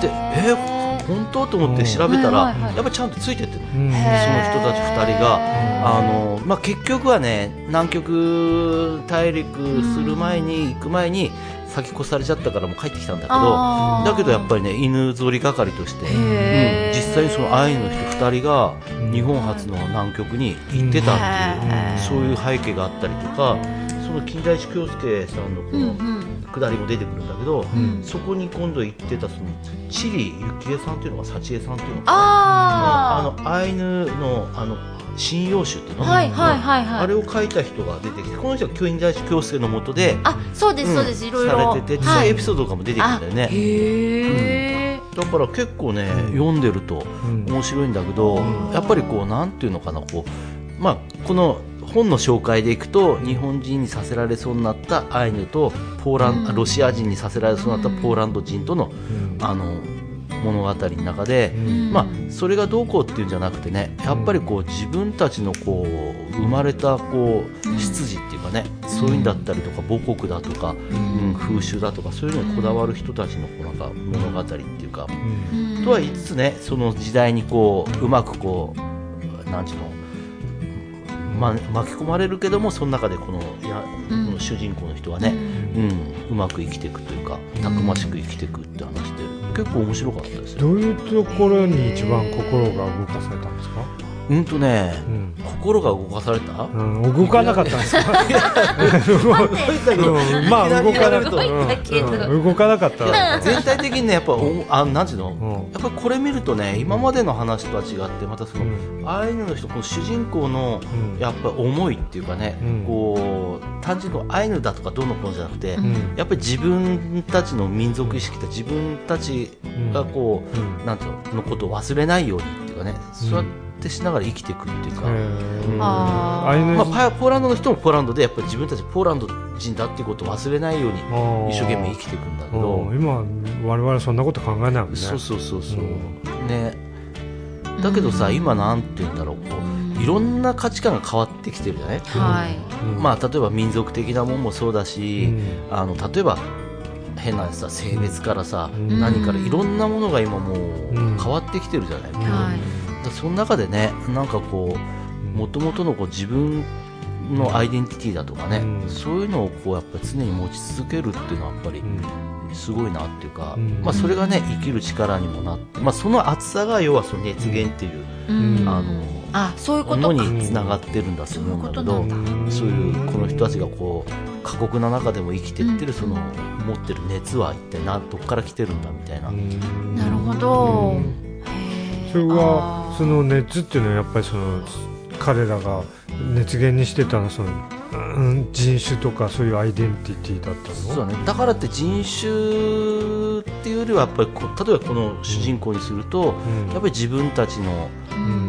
でえー本当と思って調べたら、やっぱりちゃんとついてってる、その人たち2人が、あのまあ、結局はね南極大陸する前に行く前に先越されちゃったからもう帰ってきたんだけどだけどやっぱりね犬ぞり係として、うん、実際にそのアイヌの人2人が日本初の南極に行ってたっていう、そういう背景があったりとかその金田一京介さんのこの下りも出てくるんだけど、うん、そこに今度行ってたそのチリ幸恵さんっていうのが幸恵さんっていうのがあのアイヌのあの針葉種っていうの、はいはいはいはい、あれを書いた人が出てきてこの人は金田一京介のもとであそうですそうです、うん、いろいろされてて実際エピソードとかも出てくるんだよね。へえ、だから結構ね読んでると面白いんだけど、やっぱりこうなんていうのかなこうまあこの本の紹介でいくと日本人にさせられそうになったアイヌとポーラン、ロシア人にさせられそうになったポーランド人との,、あの物語の中で、まあ、それがどうこうっていうんじゃなくてねやっぱりこう自分たちのこう生まれたこう出自っていうかね、そういうんだったりとか母国だとか、うん。風習だとかそういうのにこだわる人たちのこうなんか物語っていうか、とは言いつつねその時代にこううまくこうなんちゅうのま、巻き込まれるけどもその中でこのや、この主人公の人はね、うん、うまく生きていくというかたくましく生きていくって話で結構面白かったですどういうところに一番心が動かされたんですか？うんとね、うん、心が動かされた、うん、動かなかったんですか まあ動かなかった、うん、動かなかった。全体的にねやっぱあなんていうの、やっぱりこれ見るとね今までの話とは違ってまたその、アイヌの人この主人公のやっぱり思いっていうかね、こう単純にアイヌだとかどうのこうのじゃなくて、やっぱり自分たちの民族意識って自分たちがこう、なんていうの？のことを忘れないようにっていうかね、そうやってってしながら生きていくっていうか、うん。まあ、ポーランドの人もポーランドでやっぱり自分たちポーランド人だっていうことを忘れないように一生懸命生きていくんだけど。今我々そんなこと考えないもんね。そうそうそうそう、うん、ね。だけどさ、今なんて言うんだろう。こういろんな価値観が変わってきてるじゃない、はい。まあ、例えば民族的なもんもそうだし、あの例えば変なさ性別からさ、何からいろんなものが今もう変わってきてるじゃない、はいその中でねなんかこうもともとのこう自分のアイデンティティだとかね、うん、そういうのをこうやっぱり常に持ち続けるっていうのはやっぱりすごいなっていうか、うん、まあ、それがね生きる力にもなって、まあ、その厚さが要はその熱源っていう、うん、あのあそういうことにつながってるんだと思うんだけど、そういうこの人たちがこう過酷な中でも生きてってるその持ってる熱は一体などこから来てるんだみたいな。なるほど、それはその熱っていうのはやっぱりその彼らが熱源にしてたのはその、うん、人種とかそういうアイデンティティだったの？そうね。だからって人種っていうよりはやっぱりこ例えばこの主人公にすると、やっぱり自分たちの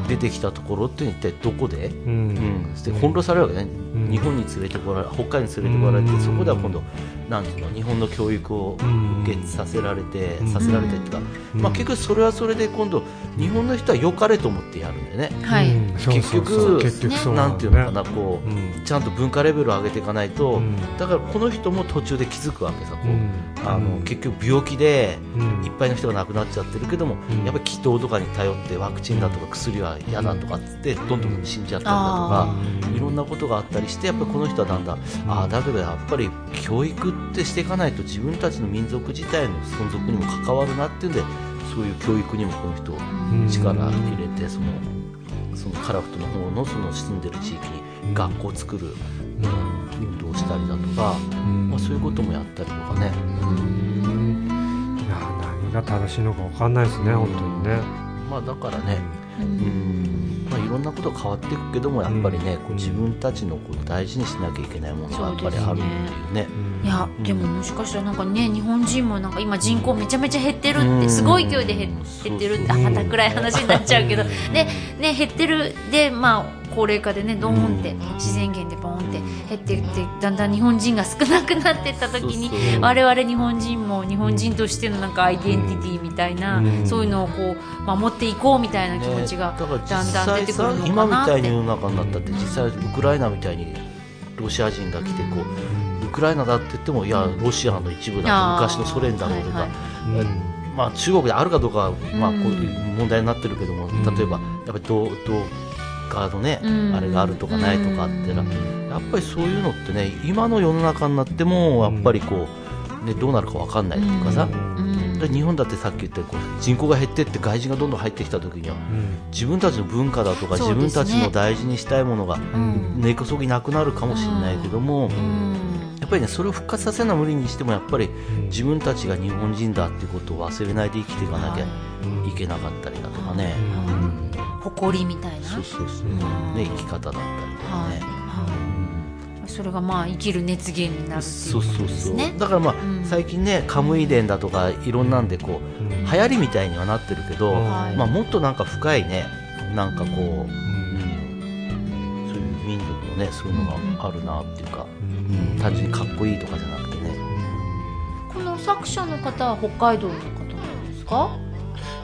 出てきたところって一体どこで、うん。で翻弄されるわけね、日本に連れてこられ北海道に連れてこられて、そこでは今度なんていうの日本の教育を受けさせられて、させられてっていうか、まあ、結局それはそれで今度日本の人は良かれと思ってやるんだよね、はい、結局なんていうのかなこう、ちゃんと文化レベルを上げていかないと、だからこの人も途中で気づくわけさこう、あの結局病気でいっぱいの人が亡くなっちゃってるけども、やっぱり祈祷とかに頼ってワクチンだとか薬は嫌だとかってどんどん死んじゃったりだとか、いろんなことがあったりしてやっぱりこの人はだんだんああだけどやっぱり教育ってしていかないと自分たちの民族自体の存続にも関わるなっていうんでそういう教育にもこの人力入れてそのそのカラフトの方のその住んでる地域に学校を作る、運動をしたりだとか、まあ、そういうこともやったりとかね。いや何が正しいのか分かんないですね、本当にね。まあ、だからね、うんろんなこと変わっていくけどもやっぱりね、こう自分たちのこう大事にしなきゃいけないものがやっぱりあるっていうね。いやでももしかしたらなんかね日本人もなんか今人口めちゃめちゃ減ってるってすごい勢いで減ってるってあまた暗い話になっちゃうけど。でね減ってるでまあ高齢化でねドーンって自然源でボーンって減っていってだんだん日本人が少なくなっていった時に我々日本人も日本人としてのなんかアイデンティティみたいなそういうのをこう守っていこうみたいな気持ちがだんだん出てくるのかなって、今みたいに世の中になったって実際ウクライナみたいにロシア人が来てこうウクライナだって言ってもいやロシアの一部だと昔のソ連だろうとか。まあ、中国であるかどうかは、まあ、こういう問題になってるけども、例えばやっぱりどうどうカードね、あれがあるとかないとかってやっぱりそういうのってね今の世の中になってもやっぱりこう、ね、どうなるか分かんないとかさ、日本だってさっき言ったこう人口が減ってって外人がどんどん入ってきた時には、自分たちの文化だとか、自分たちの大事にしたいものが根こそぎなくなるかもしれないけども。やっぱりねそれを復活させるのは無理にしてもやっぱり自分たちが日本人だっていうことを忘れないで生きていかなきゃいけなかったりだとかね。誇りみたいな？そうそうそう、ね、生き方だったりとかね、はい、それがまあ生きる熱源になるっていうことですね。だからまあ、最近ねカムイ伝だとかいろんなんでこう、流行りみたいにはなってるけど、まあ、もっとなんか深いねなんかこう、うん。そういう民族のねそういうのがあるなっていうか、うん。単純にかっこいいとかじゃなくてね。この作者の方は北海道の方なんですか？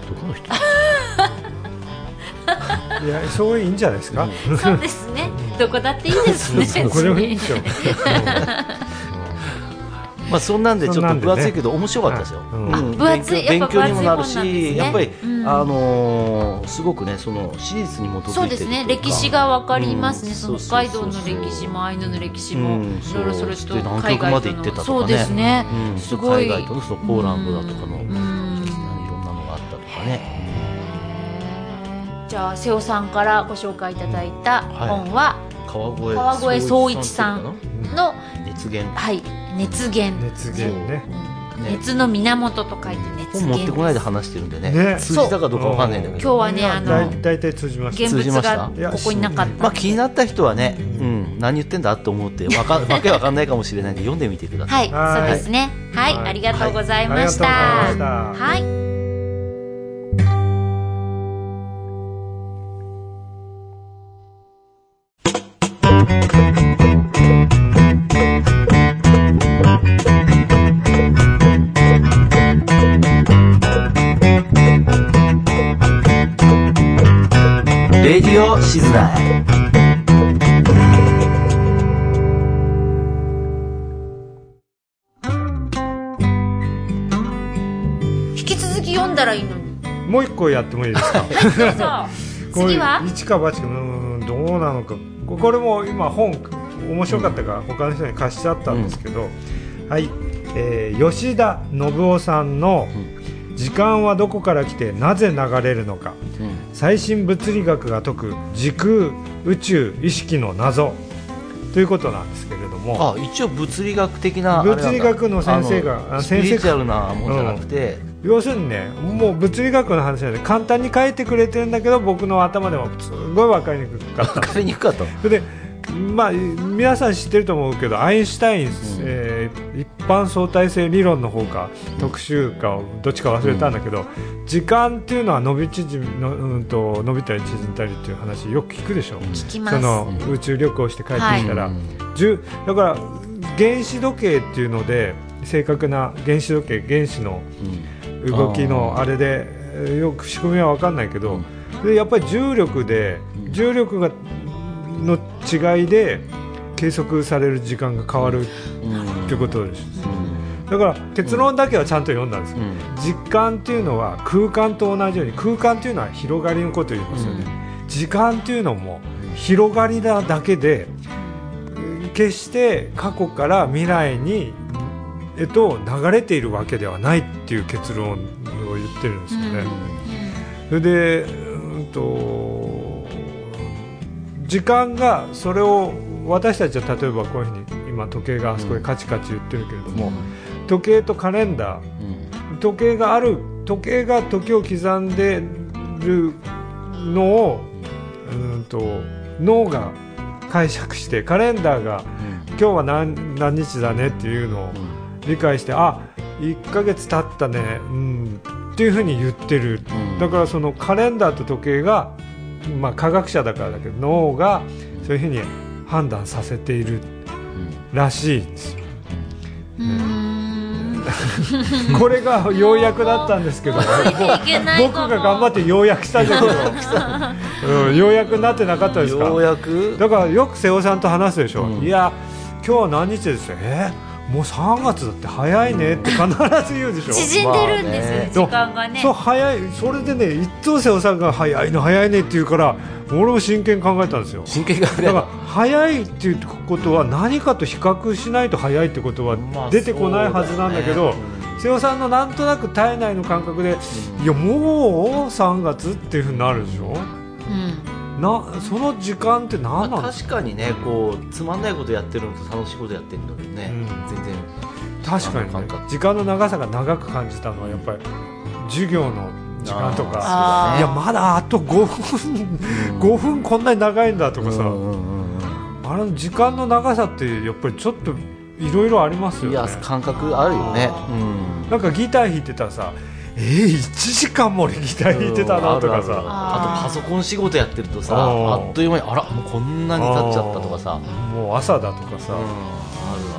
どこの人？いやそういいんじゃないですか、そうですね。どこだっていいですね。これもいいですよまあそんなんでちょっと分厚いけど面白かったですよ。分厚い。勉強にもなるし、やっぱりあのすごくねその史実に基づいてそうですね。歴史がわかりますね。その北海道の歴史もアイヌの歴史もいろいろそれと海外まで行ってたとかね。そうですね。すごい。海外とのそのポーランドだとかのいろんなのがあったとかね。じゃあ瀬尾さんからご紹介いただいた本は、川越総一さんの熱源はい熱源。熱源ね。熱の源と書いて熱源。持ってこないで話してるんでね。通じたかどうかわかんないんだけど。今日はねあの大体通じました現物がここになかったまあ気になった人はねうん。何言ってんだと思ってわか わけわかんないかもしれないんで読んでみてください。はい。そうですね。はい。ありがとうございました。はいレディオシズナ引き続き読んだらいいのに。もう一個やってもいいですか？次は？一か八かうんどうなのか。これも今本面白かったから他の人に貸しちゃったんですけど、うん、はい、えー、吉田信夫さんの「時間はどこから来てなぜ流れるのか」うん、最新物理学が解く時空宇宙意識の謎。ということなんですけれども。あ一応物理学的な物理学の先生が先生チュアルなものじゃなくて、うん、要するにねもう物理学の話なんで簡単に書いてくれてるんだけど僕の頭でもすごい分かりにくかった。分かりにくかった。でまあ、皆さん知ってると思うけどアインシュタイン、うん、えー、一般相対性理論の方か特集かどっちか忘れたんだけど、うん、時間っていうのは伸び縮みの、うんと、伸びたり縮んだりっていう話よく聞くでしょ。その宇宙旅行して帰ってきたら、はい、だから原子時計っていうので正確な原子時計原子の動きのあれで、よく仕組みは分かんないけど、でやっぱり重力で重力がの違いで計測される時間が変わるってことです、だから結論だけはちゃんと読んだんです、うん、実感っていうのは空間と同じように空間っていうのは広がりのことを言いますよね、うん、時間っていうのも広がりなだけで決して過去から未来にへと流れているわけではないっていう結論を言ってるんですよね。それで、うんと、時間がそれを私たちは例えばこういうふうに今時計があそこでカチカチ言ってるけれども、時計とカレンダー、時計がある時計が時を刻んでるのを、うんと脳が解釈してカレンダーが、今日は何何日だねっていうのを理解してあ1ヶ月経ったね、うん、っていうふうに言ってる、だからそのカレンダーと時計が、まあ、科学者だからだけど脳がそういうふうに判断させているらしいんですよ。これがようやくだったんですけど 僕が頑張ってようやくしたけど、うん、ようやくなってなかったですか？ようやくだからよく瀬尾さんと話すでしょ、うん、いや今日は何日です？よえ？ーもう3月だって早いねって必ず言うでしょ。縮んでるんですよ、時間がね。そう早い。それでね一等瀬尾さんが早いの早いねって言うから俺も真剣考えたんですよ。真剣だから早いっていうことは何かと比較しないと早いってことは出てこないはずなんだけど、瀬尾さんのなんとなく体内の感覚で、いやもう3月っていうふうになるでしょ、うんなその時間って何なんですか、まあ、確かにねこうつまんないことやってるのと楽しいことやってるのにね、うん、全然。確かに、ね、時間の長さが長く感じたのはやっぱり授業の時間とか、いやまだあと5分、うん、5分こんなに長いんだとかさ、うんうんうん、あの時間の長さってやっぱりちょっといろいろありますよね。いや感覚あるよね、うん、なんかギター弾いてたらさえー、1時間もギター弾いてたなとかさ。あとパソコン仕事やってるとさあっという間にあらもうこんなに経っちゃったとかさ。もう朝だとかさ、ある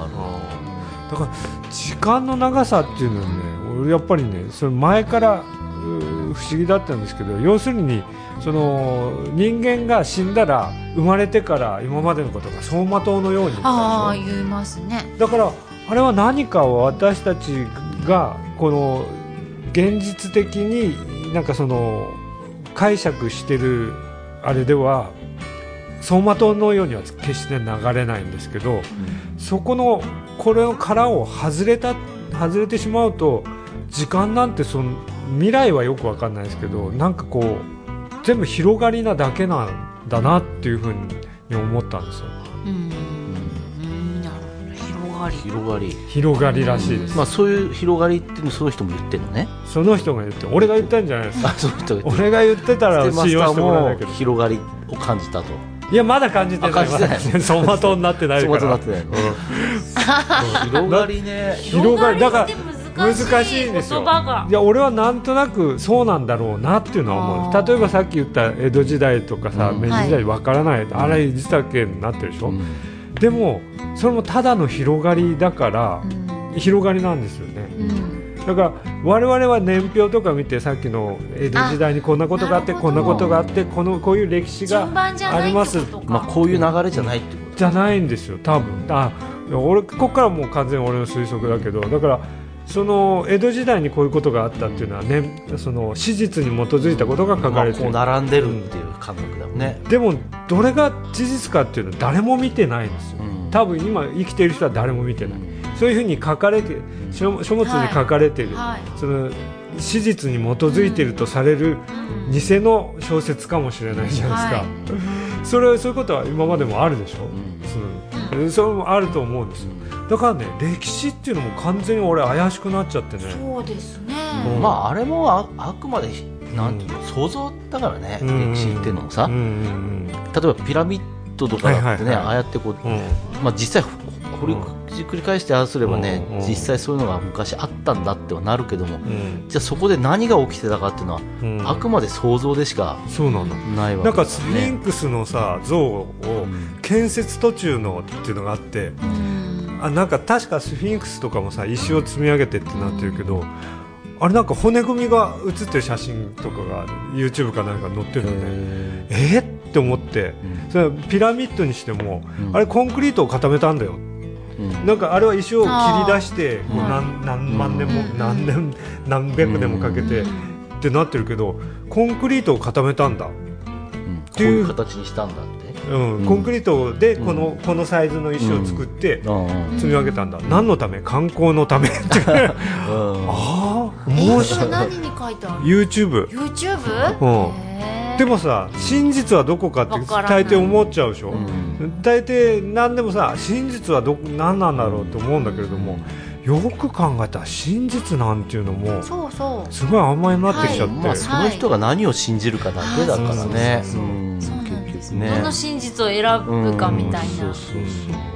ある。だから時間の長さっていうのはね俺やっぱりねそれ前から不思議だったんですけど要するにその人間が死んだら生まれてから今までのことが走馬灯のようにああ言いますね。だからあれは何かを私たちがこの現実的になんかその解釈してるあれでは走馬灯のようには決して流れないんですけど、うん、そこのこれの殻を外れた外れてしまうと時間なんてその未来はよく分かんないですけどなんかこう全部広がりなだけなんだなっていうふうに思ったんですよ。うんがり。広がり。広がりらしいです、まあ、そういう広がりっていうのその人も言ってるのね。その人が言って俺が言ったんじゃないです。かその人が俺が言ってたら信用してもらえないけど。広がりを感じたと。いやまだ感じてない。走馬灯になってないから。走馬灯になってない、広がりね。広がりだから難しいんですよ。いや俺はなんとなくそうなんだろうなっていうのは思う。例えばさっき言った江戸時代とかさ、明治時代わからない、あれ実はけになってるでしょ、うんでもそれもただの広がりだから、うん、広がりなんですよね、うん、だから我々は年表とか見てさっきの江戸時代にこんなことがあってこんなことがあってこのこういう歴史がありますまあ、こういう流れじゃないってこと。じゃないんですよ多分。あ俺ここからもう完全に俺の推測だけどだからその江戸時代にこういうことがあったっていうのはねその史実に基づいたことが書かれてる、まあ、並んでるっていう感覚だもんね、でもどれが事実かっていうのは誰も見てないんですよ、うん、多分今生きている人は誰も見てない、うん、そういうふうに書かれて書物に書かれている、はい、その史実に基づいているとされる偽の小説かもしれないじゃないですか、はい、それそういうことは今までもあるでしょ、うん、それもあると思うんですよだからね歴史っていうのも完全に俺怪しくなっちゃってね。そうですね、うん、まああれもああくまでなんていうの、想像だからね、歴史っていうのもさ、例えばピラミットとかだってね、ああやってこう、まあ、実際掘り繰り返してああすればね、実際そういうのが昔あったんだってはなるけども、じゃあそこで何が起きてたかっていうのは、あくまで想像でしかないわけなんかスフィンクスのさ像を建設途中のっていうのがあって、あなんか確かスフィンクスとかもさ石を積み上げてってなってるけど、あれなんか骨組みが写ってる写真とかが YouTube かなんか載ってるんでえー、って思って、それピラミッドにしても、あれコンクリートを固めたんだよ。なんかあれは石を切り出して何何万年も何年何百年もかけてってなってるけどコンクリートを固めたんだ、っていう形にしたんだってうん、コンクリートでこの,、このサイズの石を作って積み上げたんだ、何のため？観光のため？ってああ面白い。何に書いてある？YouTube, YouTube? うん、でもさ真実はどこかって大抵思っちゃうでしょ、うん、大抵何でもさ真実はど何なんだろうと思うんだけれども、よく考えたら真実なんていうのもそうそう。すごい甘になってきちゃって、はい。まあ、その人が何を信じるかだけだからね。ね、どの真実を選ぶかみたいな、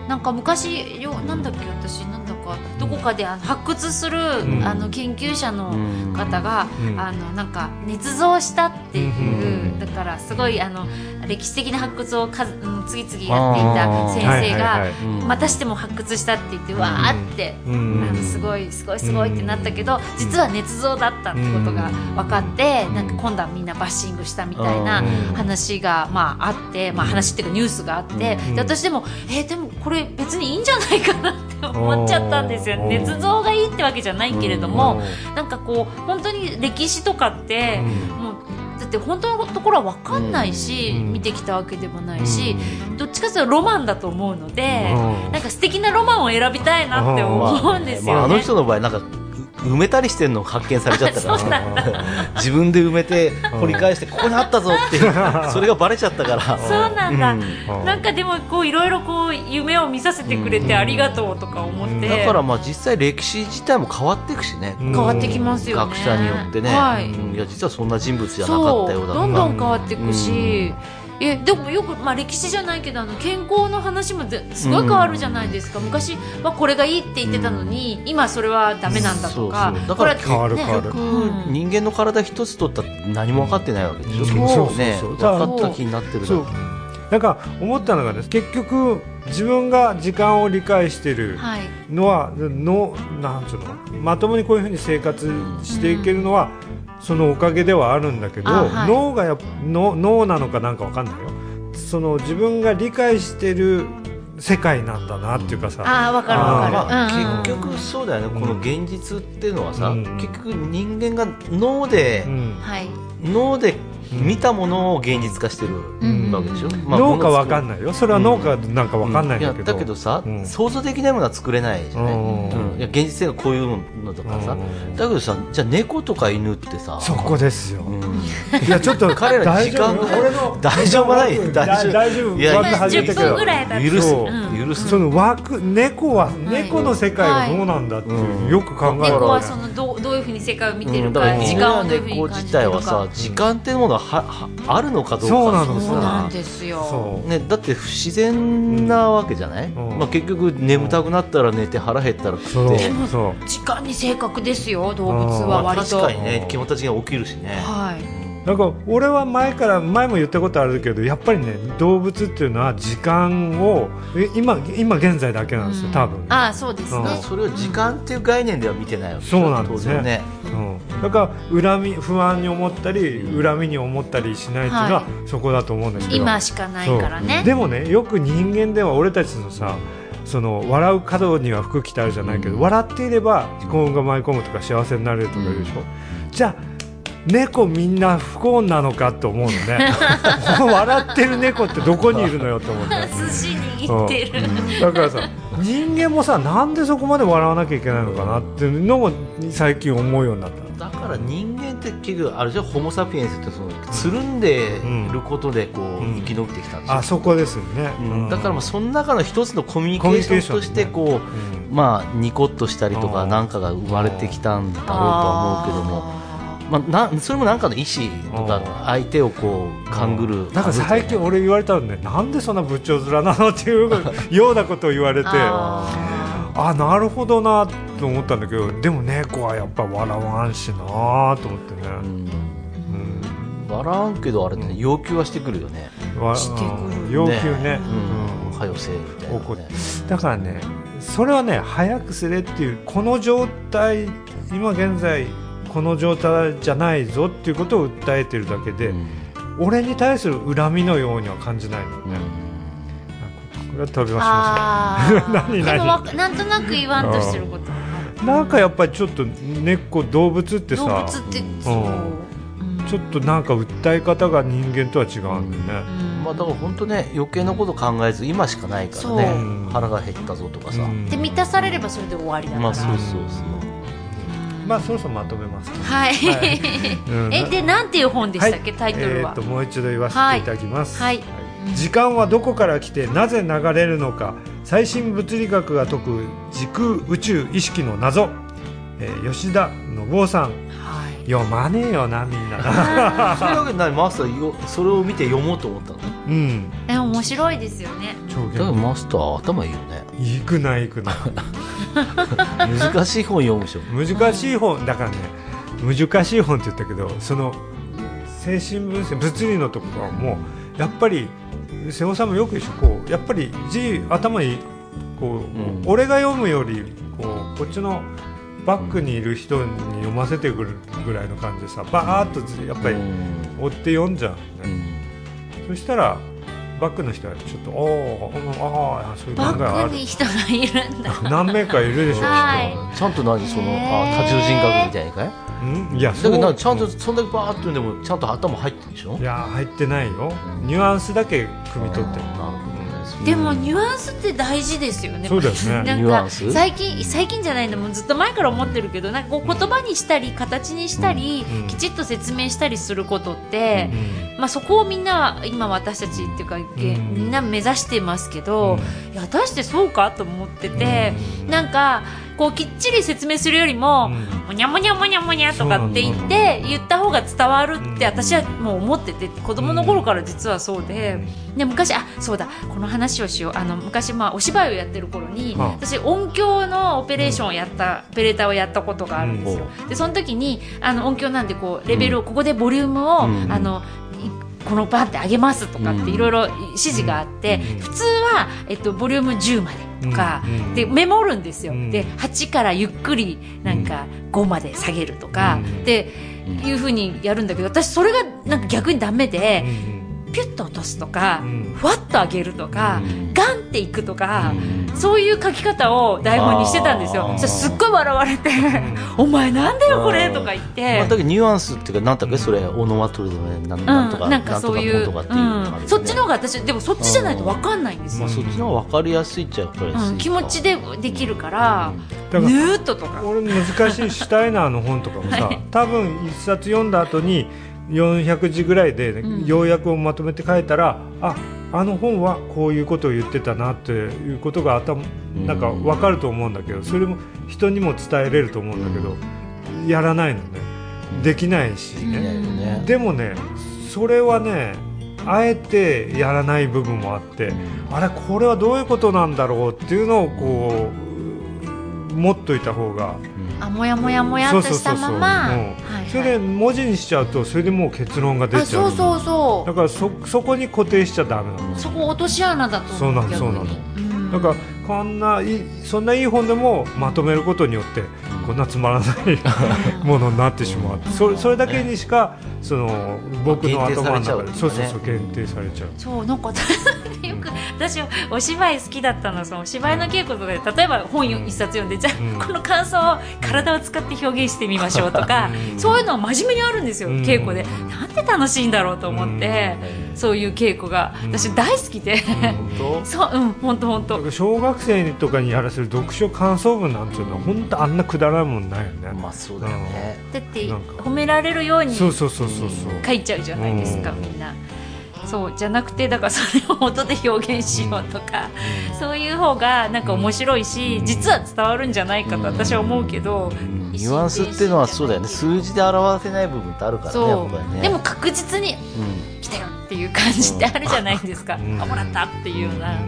なんか昔よなんだっけ私なんだかどこかであの発掘する、あの研究者の方が、あのなんか捏造したっていう、だからすごいあの歴史的な発掘を数、次々やっていた先生が、またしても発掘したって言ってわーって、あのすごいすごいすごいってなったけど、実は捏造だったってことが分かって、なんか今度はみんなバッシングしたみたいな話が、まあ、あって、まあ、話っていうかニュースがあって、で私でもえー、でもこれ別にいいんじゃないかなって思っちゃったんですよ。捏造がいいってわけじゃないけれども、なんかこう本当に歴史とかって、もうだって本当のところは分かんないし、見てきたわけでもないし、どっちかというとロマンだと思うので、なんか素敵なロマンを選びたいなって思うんですよね。まあ、あの人の場合なんか埋めたりしてるの発見されちゃったから。自分で埋めて掘り返してここにあったぞってそれがバレちゃったから。そうなんだ、うん、なんかでもこういろいろこう夢を見させてくれてありがとうとか思って、だからまあ実際歴史自体も変わっていくしね変わってきますよね。学者によってね、はい、いや実はそんな人物じゃなかったようだどんどん変わっていくし、えでもよく、まあ、歴史じゃないけどあの健康の話もすごい変わるじゃないですか、うん、昔はこれがいいって言ってたのに、うん、今それはだめなんだとか、うん、だから変わる変わる、人間の体一つ取ったら何も分かってないわけでしょ、そう。ね分かった気になってるだなんか思ったのがね結局自分が時間を理解しているのは、はい、のなんつうのまともにこういうふうに生活していけるのは、そのおかげではあるんだけど、はい、脳がや脳脳なのかなんかわかんないよ。その自分が理解してる世界なんだなっていうかさ、あ分かる分かる、まあ、結局そうだよね、この現実っていうのはさ、うん、結局人間が脳で、うん、脳で見たものを現実化してるわけでしょ、うん。まあ、農家わかんないよ。それは農家なんかわかんないんだけど、だけどさ、想像できないものは作れないじゃない、うん。いや現実性がこういうのとかさ、だけどさじゃあ猫とか犬ってさそこですよ、いやちょっと彼ら時間が大丈夫ない大丈夫。大丈夫。いや10分ぐらい許す。許す。その枠猫は猫の世界はどうなんだってよく考える。猫はそのどどういうふうに世界を見てるか時間をどういうふうに感じてるか。時間っていうものははあるのかどうかそうなんですよ、ね、だって不自然なわけじゃない、うん、まあ、結局眠たくなってら寝て腹減ったら食って。でも時間に正確ですよ動物は割と、まあ、確かにね気持ちが起きるしね。はいなんか俺は前から前も言ったことあるけどやっぱりね動物っていうのは時間を今今現在だけなんですよ、多分、ああそうですね、それを時間っていう概念では見てないわけそうなんですね。ね、う。ん、だから恨み不安に思ったり恨みに思ったりしないっていうのは、そこだと思うんですけど。今しかないからね。でもねよく人間では俺たちのさその笑う角には服着てあるじゃないけど、笑っていれば幸運が舞い込むとか幸せになれるとか言うでしょ、うん、じゃあ猫みんな不幸なのかと思うのね。笑ってる猫ってどこにいるのよと思って 寿司握ってる、だからさ人間もさなんでそこまで笑わなきゃいけないのかなっていうのも最近思うようになった。だから人間って結局あれじゃホモ・サピエンスってそのつるんでることでこう、生き延びてきたんですよ、あそこですよね、だからまあその中の一つのコミュニケーションとしてこう、まあニコッとしたりとかなんかが生まれてきたんだろうとは思うけども。まあ、なそれもなんかの意思とか相手をこう勘ぐるなんか最近俺言われたんでなんでそんな仏頂面なのっていうようなことを言われて。あなるほどなと思ったんだけど。でも猫はやっぱ笑わんしなと思ってね、うん、笑わんけどあれね要求はしてくるよね。してくる要求ね。うん、はよせみたいな、ね、だからねそれはね早くすれっていうこの状態今現在この状態じゃないぞっていうことを訴えてるだけで、うん、俺に対する恨みのようには感じないのね、うん、これは飛びましま 何何なんとなく言わんとしてること。なんかやっぱりちょっと根っこ動物ってさ動物ってそう、ちょっとなんか訴え方が人間とは違うんだよね、まあ、だから本当ね余計なこと考えず今しかないからね。腹が減ったぞとかさ、で満たされればそれで終わりだから、まあ、そうそうそうまあそろそろまとめます、はい、はい、えでなんていう本でしたっけ、はい、タイトルは、えー、ともう一度言わせてい。ただきます、はい、はい、時間はどこから来てなぜ流れるのか。最新物理学が解く時空宇宙意識の謎、えー、吉田信夫さん。読まねえよなみんな。そういうわけないマスターよそれを見て読もうと思ったの？うん。え面白いですよね。だからマスター頭いいよね。いくないいくない。難しい本読むでしょ。難しい本だからね難しい本って言ったけどその精神分析物理のところはもうやっぱり瀬尾さんもよく一緒こうやっぱり字頭にこう、うん、俺が読むよりこうこっちのバックにいる人に読ませてくるぐらいの感じでさバーッとやっぱり追って読んじゃうね、うん、そしたらバックの人はちょっとおおああそういう考えある人がいるんだ。何名かいるでしょう、はい、ちゃんと何そのあ多重人格みたいなかいいやだけどちゃんとそんだけバーッとでもちゃんと頭入ってるでしょ？いや入ってないよ。ニュアンスだけ汲み取ってる。なでもニュアンスって大事ですよね。そうですね。なんか最近最近じゃないのもずっと前から思ってるけど、なんかこう言葉にしたり形にしたり、うん、きちっと説明したりすることって、うん、まあそこをみんな今私たちっていうか、うん、みんな目指してますけど、いや果たしてそうか？と思ってて、なんか。こうきっちり説明するよりも、もにゃもにゃもにゃもにゃとかって言って言った方が伝わるって私はもう思ってて子供の頃から実はそうで,、で昔あそうだこの話をしよう。あの昔まあお芝居をやってる頃に、私音響のオペレーションをやった、オペレーターをやったことがあるんですよ。でその時にあの音響なんでこうレベルを、ここでボリュームを、あのこのバンって上げますとかっていろいろ指示があって、普通は、えっと、ボリューム10までとか、でメモるんですよ、で8からゆっくりなんか5まで下げるとか、でいうふうにやるんだけど私それがなんか逆にダメで。ピュッと落とすとか、ふわっと上げるとか、ガンっていくとか、そういう書き方を台本にしてたんですよ。そすっごい笑われて、お前なんだよこれとか言って。まあ、だけニュアンスっていうか、なんだっけ、それ、オノマトルでなんなんとか、なんかそういう、そっちの方が私、でもそっちじゃないと分かんないんですよ。そっちの方が分かりやすいっちゃやっぱり、気持ちでできるから、ヌーッととか。俺難しいシュタイナーの本とかもさ、多分一冊読んだ後に、400字ぐらいで、要約をまとめて書いたら、うん、ああの本はこういうことを言ってたなっていうことが頭なんか分かると思うんだけどそれも人にも伝えれると思うんだけどやらないのね。できないしね。でもねそれはねあえてやらない部分もあってあれこれはどういうことなんだろうっていうのをこう持っといた方があもやもやもやっとしたまま。それで文字にしちゃうとそれでもう結論が出ちゃうそうそうそう。だからそそこに固定しちゃだめなの。そこ落とし穴だとそうなのそうなの、うん、だからこんないそんないい本でもまとめることによってこんなつまらないものになってしまう、それそれだけにしかその僕の頭の中で。そうそうそう限定されちゃう。そうなんかよく私お芝居好きだったのその芝居の稽古とかで例えば本一冊読んで、じゃあ、この感想を体を使って表現してみましょうとか、そういうの真面目にあるんですよ、稽古で。なんで楽しいんだろうと思って、そういう稽古が。私大好きで、そううん本当本当。小学生とかにやらせる読書感想文なんていうのは本当あんなくだらんもんないよね。まあそうだよね。だって褒められるようにそうそうそうそうそう。書いちゃうじゃないですか、みんな。そうじゃなくてだからそれを音で表現しようとか、うん、そういう方がなんか面白いし、うん、実は伝わるんじゃないかと私は思うけど、うん、ニュアンスっていうのはそうだよね。数字で表せない部分ってあるからねやっぱりね。でも確実に、来たよっていう感じってあるじゃないですか、うん、あもらったっていうような。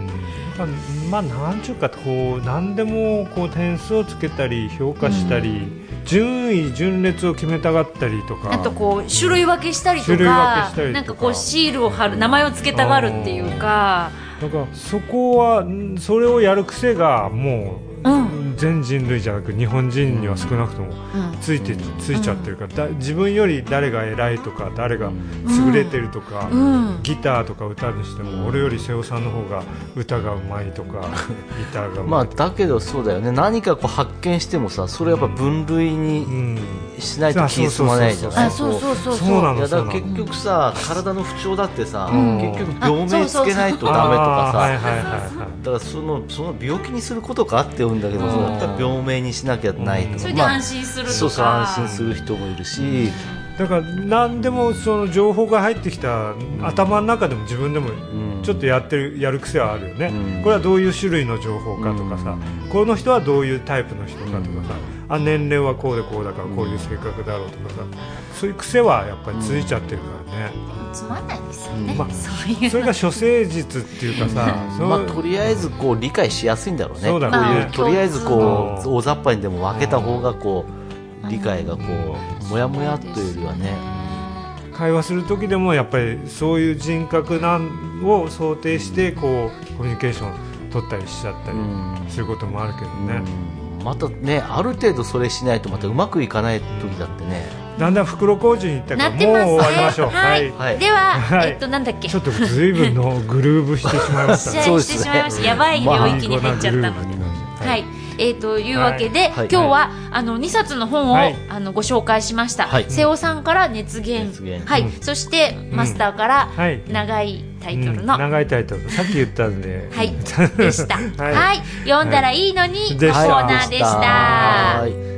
まあ、なんちゅうかこう何でもこう点数をつけたり評価したり、うん、順位順列を決めたがったりとか。あとこう種類分けしたりとかなんかこうシールを貼る名前をつけたがるっていうか。だからそこはそれをやる癖がもう全人類じゃなく日本人には少なくともついて、ついちゃってるからだ自分より誰が偉いとか誰が優れてるとか、ギターとか歌にしても俺より瀬尾さんの方が歌がうまいとか ギターがまあだけどそうだよね。何かこう発見してもさそれやっぱ分類にしないと気に済まないじゃないそうそうそう。そうなのだから結局さ体の不調だってさ、結局病名つけないとダメとかさ。だからそのその病気にすることかって言うんだけど、だったら病名にしなきゃないとか、それで安心するとか、そうそう安心する人もいるし、だから何でもその情報が入ってきた頭の中でも自分でもちょっとやってるやる癖はあるよね、うん、これはどういう種類の情報かとかさ、うん、この人はどういうタイプの人かとかさ、うん、あ年齢はこうでこうだからこういう性格だろうとかさ。そういう癖はやっぱりついちゃってるからね。つまんないですよね、まあ、そういうそれが処世術っていうかさまあ、とりあえずこう理解しやすいんだろうね。そうだね。とりあえずこう大雑把にでも分けた方がこう、理解がこうもやもやというよりはね。会話する時でもやっぱりそういう人格なんを想定してこうコミュニケーション取ったりしちゃったりすることもあるけどね。またねある程度それしないとまたうまくいかない時だってね。だんだん袋小路に行ったからもう終わりましょう、はい、はい、では、はい、えっとなんだっけ？ちょっとずいぶんのグルーブしてしまいました そうしてしまいました、やばい領域に入っちゃったので、はいえー、というわけで、はい、今日は、あの2冊の本を、あのご紹介しました、瀬尾さんから熱源。はい、そしてマスターから長いタイトルの、長いタイトル。さっき言ったんで。はい。でした、はい。読んだらいいのに、コーナーでした。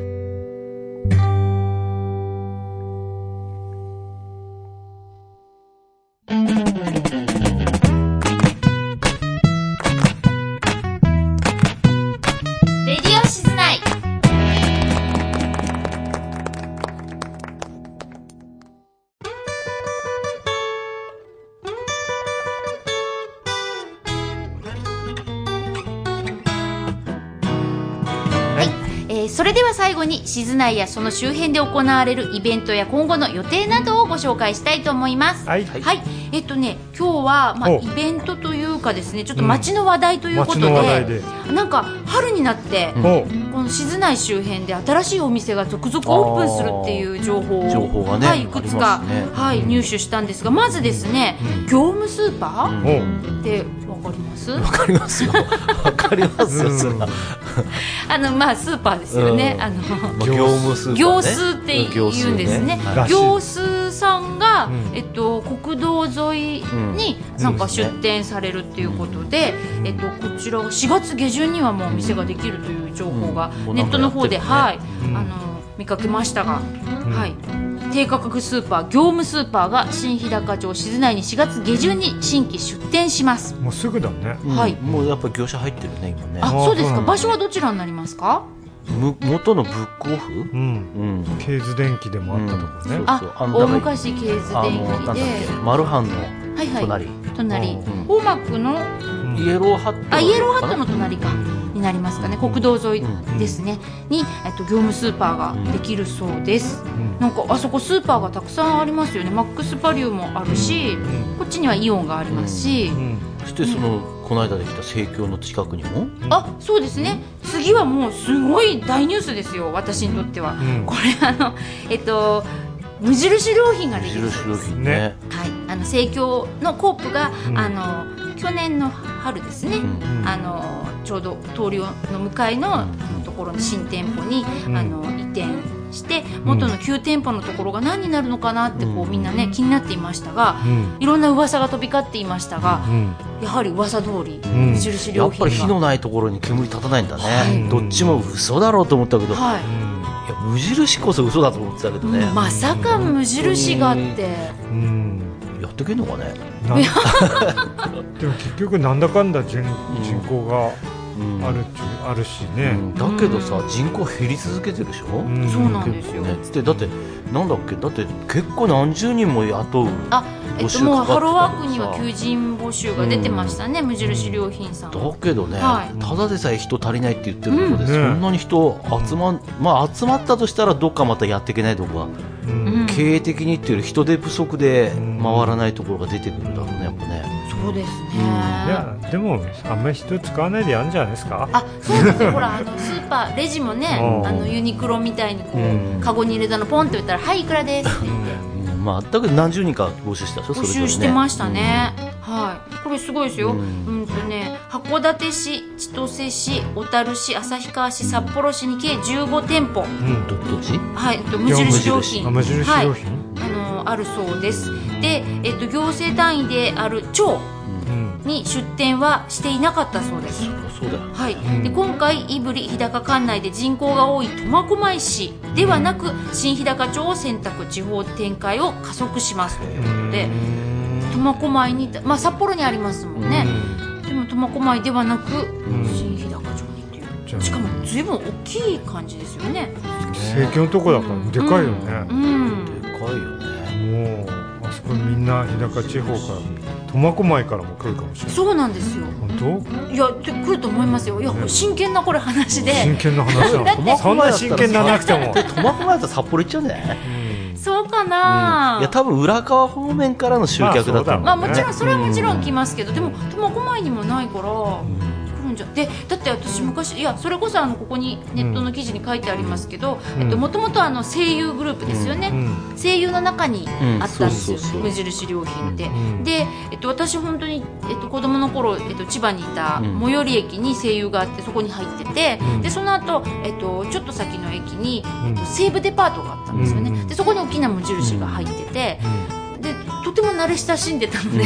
それでは最後に静内やその周辺で行われるイベントや今後の予定などをご紹介したいと思います。はい、はい、えっとね今日はまあイベントというかですね。ちょっと街の話題ということで、うん、なんか春になって、うん、この静内周辺で新しいお店が続々オープンするっていう情報をね、はいいくつか、ね、はい入手したんですがまずですね、業務スーパーってわかります？わかりますよ。わかりますよ、そあのまあスーパーですよね、あの業務スーパー、業数って言うんですね。業数さんが、えっと国道沿いになんか出店されるっていうことで、えっとこちら4月下旬にはもう店ができるという情報がネットの方で、はい。あの見かけましたが、はい。低価格スーパー業務スーパーが新日高町静内に4月下旬に新規出店します。もうすぐだね、はい。もうやっぱ業者入ってるね今ね。あそうですか。場所はどちらになりますか？む元のブックオフ、うん。うん、ケーズデンキでもあったとこね、うん、ああ大昔ケーズデンキで。マルハンの隣、はいはい、隣、うん、ホーマックのイエローハットあイエローハットの隣か、になりますかね。国道沿いですね、に、えっと、業務スーパーができるそうです、なんかあそこスーパーがたくさんありますよね。マックスバリューもあるし、こっちにはイオンがありますし、そしてその、この間できた生協の近くにも？あそうですね。次はもうすごい大ニュースですよ私にとっては、これあのえっと無印良品ができるそうです。ね、はい、あの生協のコープが、あの去年の春ですね、あのちょうど通りの向かいのところの新店舗に、あの移転して元の旧店舗のところが何になるのかなってこうみんなね気になっていましたが、いろんな噂が飛び交っていましたが、やはり噂通り無印良品やっぱり火のないところに煙立たないんだね、どっちも嘘だろうと思ったけど、はい、いや無印こそ嘘だと思ってたけどね、まさか無印がって、うん。やってけんのかね。でも結局なんだかんだ人,、人口があるあるしね、だけどさ人口減り続けてるでしょ、うそうなんですよ、ね、でだってなんだっけ？だって結構何十人も雇うあえっと、もうハローワークには求人募集が出てましたね、無印良品さん。だけどね、はい、ただでさえ人足りないって言ってるので、そんなに人集ま,、まあ、集まったとしたらどっかまたやっていけないとこが、経営的にっていう人手不足で回らないところが出てくるだろうねやっぱね。そうですね、いやでもあんまり人使わないでやるんじゃないですか？あそうですよほらあのスーパーレジもねあのユニクロみたいにこう、カゴに入れたのポンって言ったら「はいいくらです」って言って。まあ、だけど何十人か募集したでしょ募集してましたね、うん、はい。これすごいですよ、うん、うんとね函館市千歳市小樽市旭川市札幌市に計15店舗、うん、どどっち？はい。と無印良品。無印。良品、はい、あのあるそうです。で、えっと、行政単位である町に出店はしていなかったそうです。そうだ。はい、で今回胆振日高管内で人口が多い苫小牧市ではなく新日高町を選択地方展開を加速しますということで苫小牧に、まあ、札幌にありますもんね。でも苫小牧ではなく新日高町にっていう。しかもずいぶん大きい感じですよね。政権のとこだからでかいよね、うん、でかいよね。もうあそこみんな日高地方から苫小牧からも来るかもしれない。そうなんですよ。本当？いやで来ると思いますよ。いや、ね、真剣なこれ話で。真剣な話だそんな真剣ななくても。苫小牧だったら札幌行っちゃうんじゃないそうかな、うん、いや多分浦川方面からの集客だった、まあ、まあもちろんそれはもちろん来ますけど、でも苫小牧にもないから、じゃでだって私昔いやそれこそあのここにネットの記事に書いてありますけどもともと声優グループですよね、声優の中にあったんですよ、無印良品って、で、えっと、私本当に、えっと、子供の頃、えっと、千葉にいた最寄り駅に声優があってそこに入ってて、でその後、えっとちょっと先の駅に、えっと、西武デパートがあったんですよね、でそこに大きな無印が入ってて、でとても慣れ親しんでたので、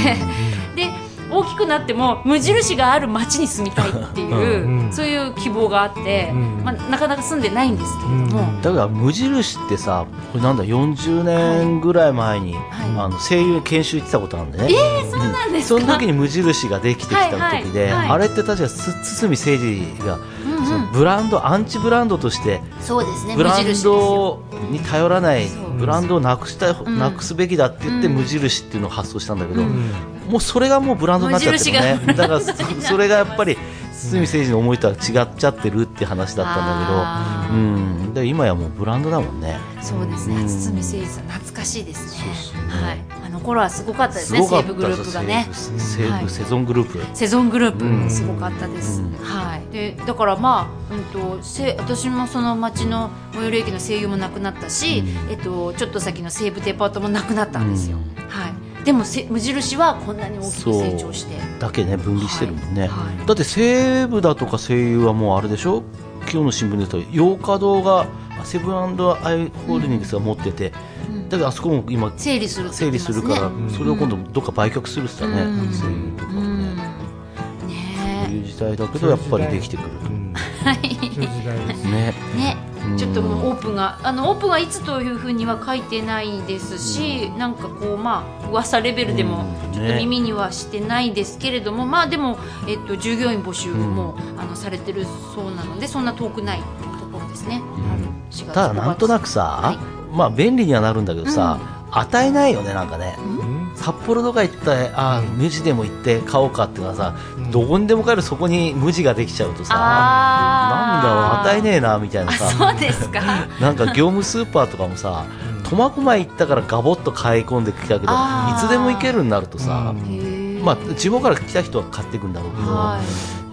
で大きくなっても無印がある町に住みたいっていう、うん、そういう希望があって、うん、まあ、なかなか住んでないんですけれども、だから無印ってさこれなんだ40年ぐらい前に、はい、あの声優研修行ってたことあるんでね、えー、そうなんですその時に無印ができてきた時で、はいはい、あれって確か堤誠二が、そのブランドアンチブランドとしてそうですねブランドに頼らないブランドをなくした、なくすべきだって言って無印っていうのを発想したんだけど、もうそれがもうブランドになっちゃってるね。だから それがやっぱり堤誠二の思いとは違っちゃってるって話だったんだけど、うん、で今やもうブランドだもんね。そうですね、堤誠二さん懐かしいですね。はい。あの頃はすごかったですね西武グループがね。西武セゾングループ。セゾングループすごかったです、はい。でだからまあ、うんと、せ私もその町の最寄り駅の声優もなくなったし、えっと、ちょっと先の西武デパートもなくなったんですよ、はい。でも無印はこんなに大きく成長して。だけね分離してるもんね、はい。はい、だって西武だとか西友はもうあれでしょ？今日の新聞で言うと洋華堂がセブンアイ・ホールディングスが持ってて、うん、だからあそこも今整理する、ね、整理するから、それを今度どっか売却するって言ったね、うん、とか、うん、ね。そういう時代だけどやっぱりできてくる、はい。ね。ね。ちょっともうオープンがあのオープンはいつというふうには書いてないですし、うん、なんかこうまあ噂レベルでもちょっと耳にはしてないですけれども、うんね、まあでも、えっと、従業員募集も、うん、あのされてるそうなのでそんな遠くないところですね、うん、ただなんとなくさ、はい、まあ便利にはなるんだけどさ、与えないよねなんかね、札幌とか行ったらあ無地でも行って買おうかっていうのはさ、うん、どこにでも買えるそこに無地ができちゃうとさなんだろう与えねえなみたいなさ。そうですか。なんか業務スーパーとかもさ苫小牧行ったからガボッと買い込んできたけどいつでも行けるになるとさ、まあ、地方から来た人は買っていくんだろうけど、は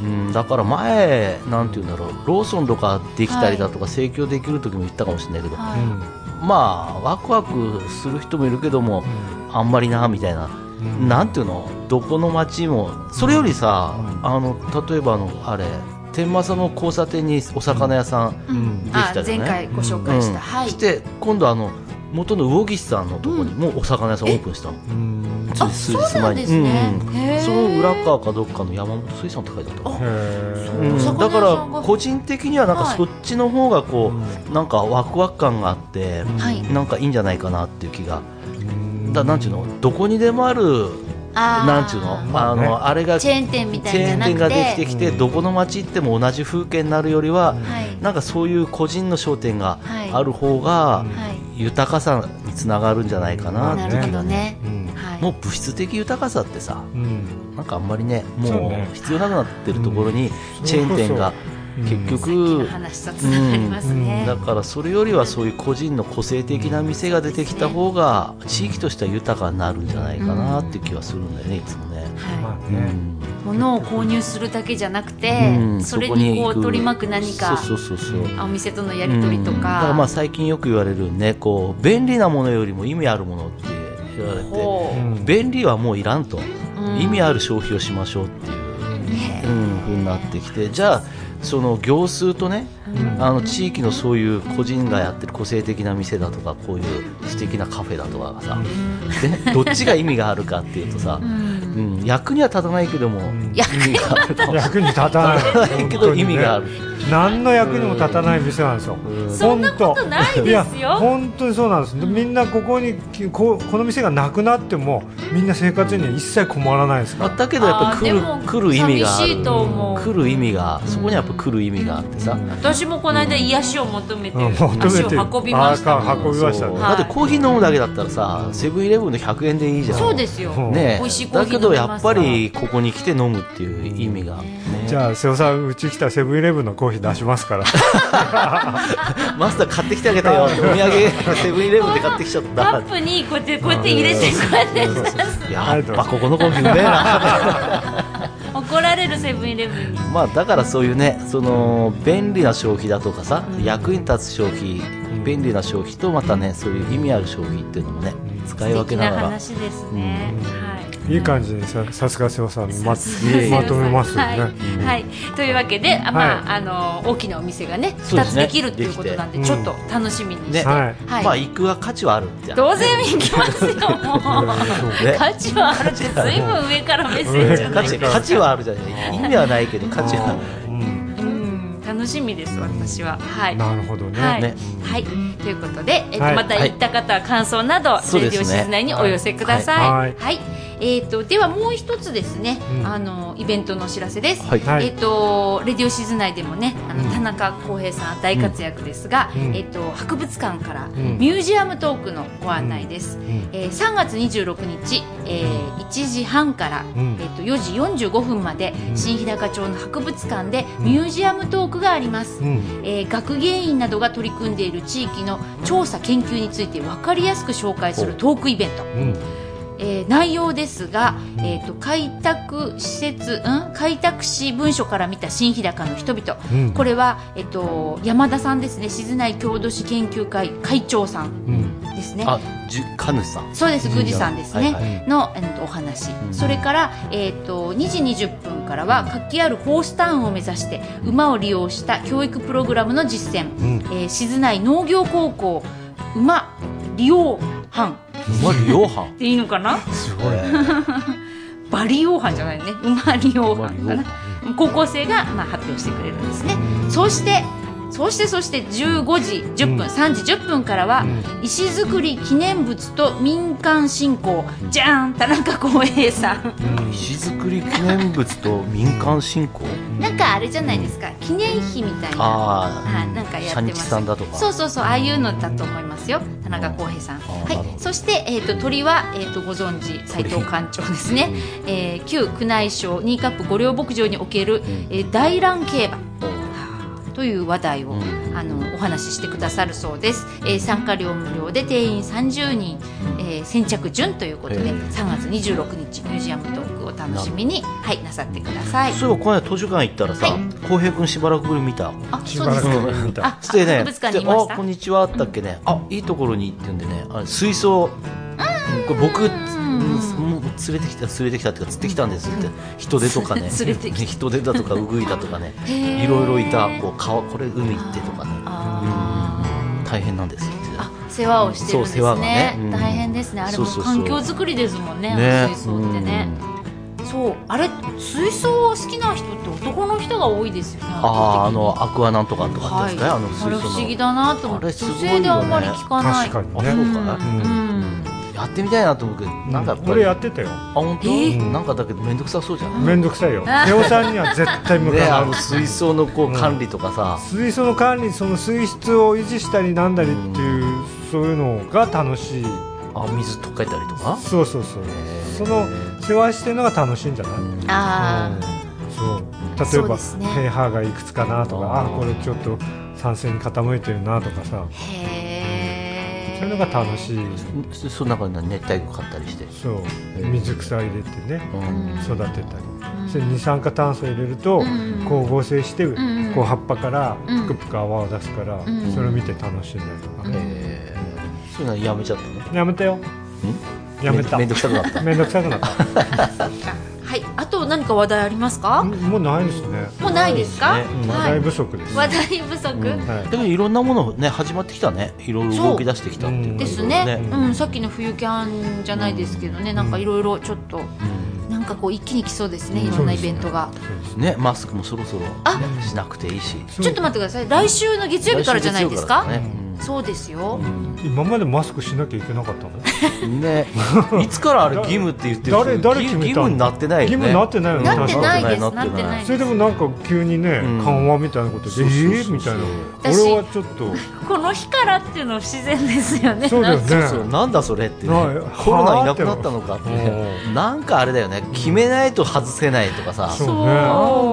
い、うん、だから前、なんていうんだろうローソンとかできたりだとか、盛況できる時も言ったかもしれないけど、はい、まあワクワクする人もいるけども、あんまりなみたいな、うん、なんていうの？どこの街もそれよりさ、あの例えばあのあれ天正の交差点にお魚屋さんできたじゃない、前回ご紹介した、はい、して今度あの元の魚岸さんのところにもお魚屋さんオープンした。の、うん、つい数日前に。その裏側かどっかの山本水産って書いてあったうん、だから個人的にはなんかそっちの方がこう、なんかワクワク感があって、なんかいいんじゃないかなっていう気が、だなんていうの？どこにでもあるなんちゅうの？あのあれがチェーン店みたいなチェーン店ができてきて、どこの町行っても同じ風景になるよりは、なんかそういう個人の商店がある方が豊かさにつながるんじゃないかなって。気がね。もう物質的豊かさってさ、なんかあんまりねもう必要なくなってるところにチェーン店が。結局、だからそれよりはそういう個人の個性的な店が出てきた方が地域としては豊かになるんじゃないかなっていう気はするんだよねいつもね。物を購入するだけじゃなくて、それにこう取り巻く何かそうそうそうお店とのやり取りとか,、だからまあ最近よく言われるねこう便利なものよりも意味あるものって言われて、便利はもういらんと、意味ある消費をしましょうっていう、うんふうになってきて。じゃあその業数とね、あの地域のそういう個人がやってる個性的な店だとかこういう素敵なカフェだとかがさ、でね、どっちが意味があるかっていうとさ、うん、役には立たないけども、意味がある役に立たない。けど意味がある。何の役にも立たない店なんですよ。そんなことないですよ。本当にそうなんです。みんなここにここの店がなくなってもみんな生活には一切困らないですから。だけどやっぱ来る来る意味がある。来る意味がそこにやっぱ来る意味があってさ。私もこの間癒しを求めて足を運びました。運びました。だってコーヒー飲むだけだったらさ、セブンイレブンで100円でいいじゃん。そうですよ。ね。だけどやっぱりここに来て飲むっていう意味が。じゃあ瀬尾さんうち来たセブンイレブンのコーヒー出しますから。マスター買ってきてあげたよ。お土産セブンイレブンで買ってきちゃった。カップにこうやってこうやって入れてこうやって。やっぱここのコーヒーうめえな。怒られるセブンイレブンに。まあだからそういうねその便利な消費だとかさ、うん、役に立つ消費便利な消費とまたねそういう意味ある消費っていうのもね使い分けながら。話ですね、うん、はいいい感じにささすが瀬尾さんままとめますよね、はい。はい、というわけで、まああの大きなお店がね二つできるっていうことなんでちょっと楽しみにして、はい。まあ行くは価値はあるって当然行きますよもう。価値はあるってずいぶん上からメッセージじゃない価値はあるじゃない。意味はないけど価値はある。楽しみです私は。はい。なるほどね。はい、はい、ということで、えっとまた行った方は感想など、レディオ静内にお寄せください。はいえーと、ではもう一つですね、うん、あのイベントのお知らせです、はい、えーと、レディオシズ内でもねあの、田中康平さん大活躍ですが、うん、えーと、博物館からミュージアムトークのご案内です、うん、えー、3月26日、えー、1時半から、えー、と4時45分まで、新日高町の博物館でミュージアムトークがあります、えー、学芸員などが取り組んでいる地域の調査研究について分かりやすく紹介するトークイベント、えー、内容ですが、えーと、開拓施設、うん、開拓史文書から見た新日高の人々、うん、これは、えーと、山田さんですね。静内郷土史研究会会長さんですね、うん、あじ神主さん。そうです宮司さんですね、はいはい、の、えーと、お話、それから、えー、と2時20分からは活気あるホースタウンを目指して馬を利用した教育プログラムの実践、うん、えー、静内農業高校馬利用班馬利用班でいいのかな？すごい 馬利用班じゃないね。馬利用班かな。高校生がまあ発表してくれるんですね。そしてそしてそして15時10分、うん、3時10分からは、うん、石造り記念物と民間振興。じゃん田中康平さん、うん、石造り記念物と民間振興？なんかあれじゃないですか。記念碑みたいな。あ、はい、なんかやってます。そうそうそうああいうのだと思いますよ。田中康平さん。はい。そして、えーと、鳥は、えーと、ご存知。斉藤館長ですね、えー、旧宮内省ニーカップ御料牧場における、えー、大乱競馬という話題を、うん、あのお話ししてくださるそうです、えー、参加料無料で定員30人、えー、先着順ということで、えー、3月26日ミュージアムトークを楽しみにはいなさってください。そういえばこの間図書館行ったらさ浩、はい、平君しばらくぶり見た。あそうですか、あしてねあこんにちはあったっけね、うん、あいいところにってんでね。あ水槽。これ僕もう連れてきた連れてきたっていうか釣ってきたんですって、人手とかね。人手だとかウグイだとかね。いろいろいたこう川これ海行ってとかね、うん、大変なんですって。世話をしてるんですね。世話がね、大変ですね。あれも環境づくりですもんねね。水槽ってね、そう。あれ水槽好きな人って男の人が多いですよねあああのアクアなんとかとかですね、はい、あの水槽あれ不思議だなと思って、女性であんまり聞かない。確かにね、うん、やってみたいなと思うけど、なんか俺やってたよ。あ本当、え？ー、なんかだけど面倒くさそうじゃない？面倒くさいよ。瀬尾さんには絶対向かない、ね、あの水槽のこう管理とかさ、うん、水槽の管理その水質を維持したりなんだりっていう、うん、そういうのが楽しい。あ水とかえたりとか？そうそうそう。その世話してるのが楽しいんじゃない、ああ、そう。例えば、ね、pH がいくつかなとかあこれちょっと酸性に傾いてるなとかさそういうのが楽しい。その中に熱帯魚買ったりして。そう。水草入れてね、育てたり、それ二酸化炭素入れると光合成して、こう葉っぱからぷくぷく泡を出すから、それを見て楽しんだりとか。ね、そういうのやめちゃったの？やめたよ。やめた。めんどくさくなった。めんどくさくなった はいあと何か話題ありますか？もうないですね。もうないですか、話題不足です。話題不足、でもいろんなものね始まってきたね。いろいろ動き出してきたっていうですね。うん。さっきの冬キャンじゃないですけどねなんかいろいろちょっとなんかこう一気に来そうですねいろんなイベントが。ね。マスクもそろそろしなくていいし。ちょっと待ってください。来週の月曜日からじゃないですか？そうですよ、今までマスクしなきゃいけなかったの？ね。いつからあれ義務って言ってる誰誰決めた義務になってないよね。義務になってないよね。なってないです。なってないそれでもなんか急にね、緩和みたいなことでええみたいな。俺はちょっと。この日からっていうの不自然ですよね。そうだよね。なんだそれってコロナいなくなったのかってなんかあれだよね。決めないと外せないとかさ。そうなん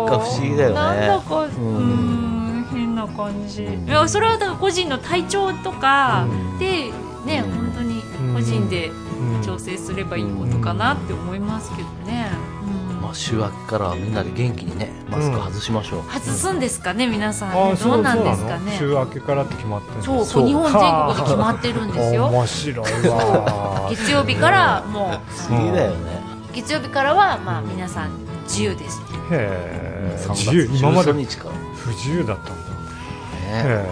か不思議だよね。なんだかうんな感じ、いやそれはだから個人の体調とかでね、本当に個人で調整すればいいことかなって思いますけどね。まあ、週明けからみんなで元気にねマスク外しましょう、外すんですかね皆さん、ね、どうなんですかね。週明けからって決まってそうそう。日本全国で決まってるんですよ。面白いわ。月曜日からもう。不思議だよね。月曜日からはまあ皆さん自由です。へえ自由？今まで不自由だったんだ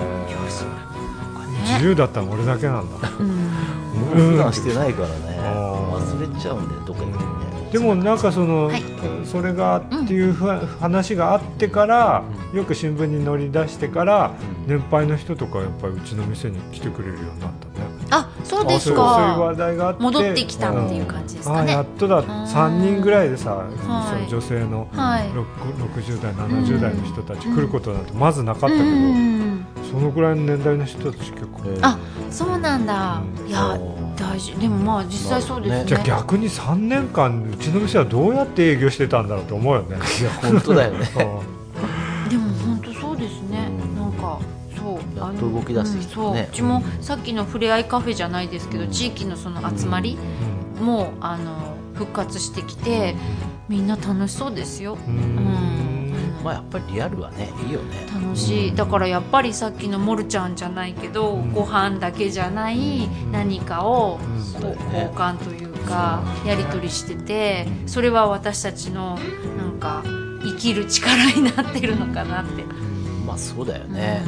自由だったの俺だけなんだ、うん、普段してないからね。忘れちゃうんでどっかにね。でもなんかその、はい、それがっていう話があってから、うん、よく新聞に乗り出してから、うん、年配の人とかやっぱりうちの店に来てくれるようになったねあそうですか。そういう話題があって。戻ってきたっていう感じですかね、あやっとだ。3人ぐらいでさ、はい、その女性の、はい、60代70代の人たち来ることなんてまずなかったけど、そのぐらいの年代の人たち結構、あそうなんだ、いや大事。でもまあ実際そうですね。じゃあ逆に3年間うちの店はどうやって営業してたんだろうと思うよね。いや本当だよね。でもやっと動き出してきたね、ううちもさっきのふれあいカフェじゃないですけど、地域のその集まりも、あの復活してきて、みんな楽しそうですよ。うん。まあやっぱりリアルはね。いいよね。楽しい。だからやっぱりさっきのモルちゃんじゃないけど、うん、ご飯だけじゃない何かをこう交換というかやり取りしててそれは私たちのなんか生きる力になってるのかなって。まあそうだよね、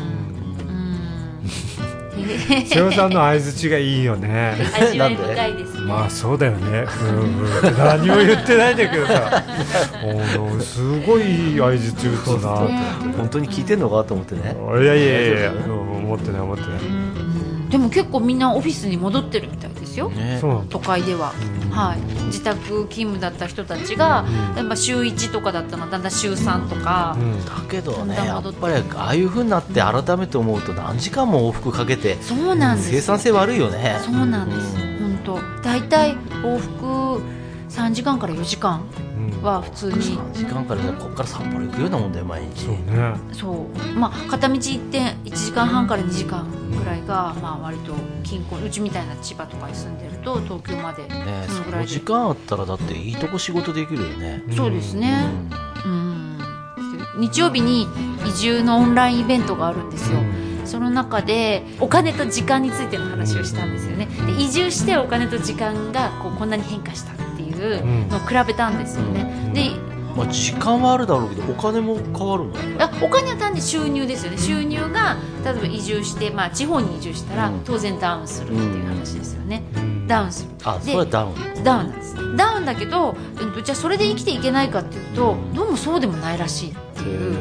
瀬尾さんの相槌がいいよね。味わい深いですね。まあそうだよね。うんうん、何も言ってないんだけどさ、おすごい相槌打つな。本当に聞いてんのかと思ってね。いやいやいやいや、思ってない思ってない。でも結構みんなオフィスに戻ってるみたいですよ。ね、都会では。はい、自宅勤務だった人たちが、やっぱ週1とかだったのだんだん週3とか、だけどねやっぱりああいうふうになって改めて思うと何時間も往復かけてそうなん。です生産性悪いよねそうなんです、本当大体往復3時間から4時間は普通に、3時間からじゃここから札幌行くようなもんだよ毎日。そうね。そう。まあ片道行って1時間半から2時間ぐらいが、まあ割と近郊うちみたいな千葉とかに住んでると東京までねその時間あったらだっていいとこ仕事できるよね。そうですね。うん、日曜日に移住のオンラインイベントがあるんですよ、その中でお金と時間についての話をしたんですよね。で移住してお金と時間がこうこんなに変化したいうのを比べたんですよね、でまあ、時間はあるだろうけどお金も変わるの？あお金は単に収入ですよね。収入が例えば移住して、まあ、地方に移住したら当然ダウンするっていう話ですよね、うん、ダウンする。あそれはダウン。ダウンなんです。ダウンだけどじゃあそれで生きていけないかっていうとどうもそうでもないらしいっていう。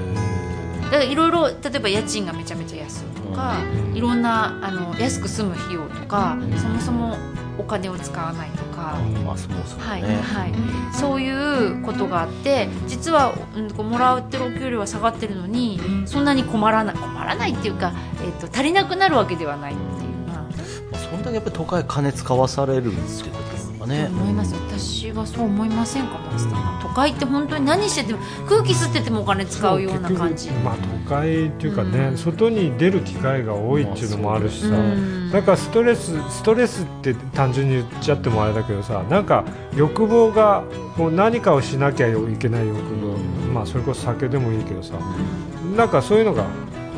だからいろいろ例えば家賃がめちゃめちゃ安いとか、いろんなあの安く住む費用とか、そもそもお金を使わないとか、まあ、そもそもはいはい、そういうことがあって実は、うん、もらってるお給料は下がってるのにそんなに困らない困らないっていうか、えーと、足りなくなるわけではないっていう。まあ、そんだけやっぱり都会金使わされるっていうことかね。思います。私はそう思いませんかマスター、都会って本当に何してても空気吸っててもお金使うような感じ。まあ都会っていうかね、うん、外に出る機会が多いっていうのもあるしさ、うん、だからストレスストレスって単純に言っちゃってもあれだけどさなんか欲望がもう何かをしなきゃいけない欲望、まあそれこそ酒でもいいけどさ。なんかそういうのが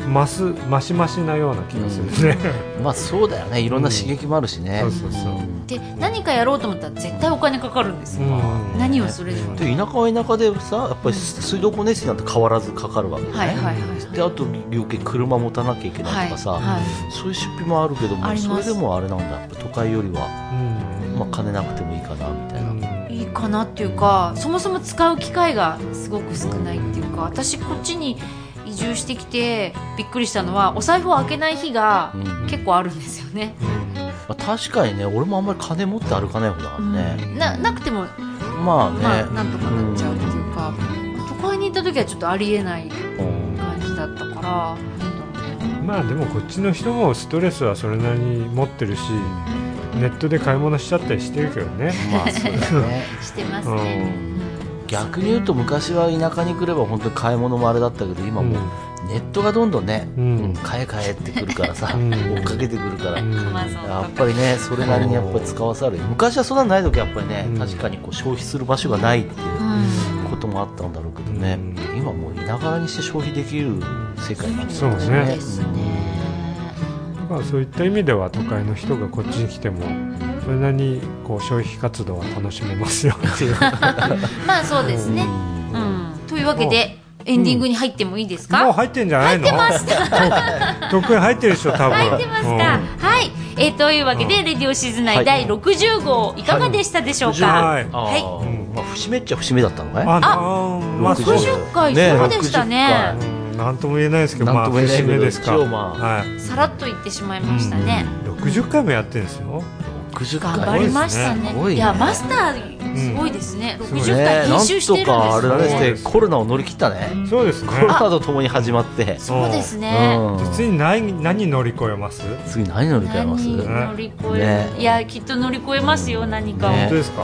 増す増し増しなような気がするね、うん、まあそうだよね。いろんな刺激もあるしね、うん、そうそうそうで何かやろうと思ったら絶対お金かかるんですよ、うん、何をそれでも。で田舎は田舎でさやっぱり水道光熱費なんて変わらずかかるわけね、はいはいはい、であと余計車持たなきゃいけないとかさ、はいはい、そういう出費もあるけどもそれでもあれなんだ。都会よりは、まあ、金なくてもいいかなみたいな、いいかなっていうかそもそも使う機会がすごく少ないっていうか私こっちに住してきてびっくりしたのはお財布を開けない日が結構あるんですよね、まあ、確かにね俺もあんまり金持って歩かない方だからね、うん、ななくても。まあね、まあ、なんとかなっちゃうっていうか、都会に行った時はちょっとありえない感じだったから、まあでもこっちの人もストレスはそれなりに持ってるしネットで買い物しちゃったりしてるけどね。まあそうだね。してますね、うん。逆に言うと昔は田舎に来れば本当に買い物もあれだったけど今もネットがどんどんね、うん、買え買えってくるからさ、うん、追っかけてくるから、うん、やっぱりねそれなりにやっぱり使わされる。昔はそんなない時やっぱりね、確かにこう消費する場所がないっていうこともあったんだろうけどね、今もう田舎にして消費できる世界なんですね。そうですね。まあ、そういった意味では都会の人がこっちに来てもそれなりにこう消費活動は楽しめますよっていう。まあそうですね、うん、というわけでエンディングに入ってもいいですか、もう入ってんじゃないの？入ってます。とっくに入ってるでしょ多分。入ってますか、はい、えー、というわけで、レディオシズナイ第60号、いかがでしたでしょうか？はい、はい。まあ、節目っちゃ節目だったのね。あ、まあ、60回、そうでしたね。なんとも言えないですけど、まあ、節目ですか、まあ、はい、さらっと言ってしまいましたね、うん、60回もやってるんですよ頑張りましたね。いやマスターすごいですね。六十回編集してるんですよ。あれだね、コロナを乗り切ったね。そうですコロナとともに始まって。そうですね。次何何乗り越えます？次何乗り越えます？乗り越え。いやきっと乗り越えますよ何か本当ですか？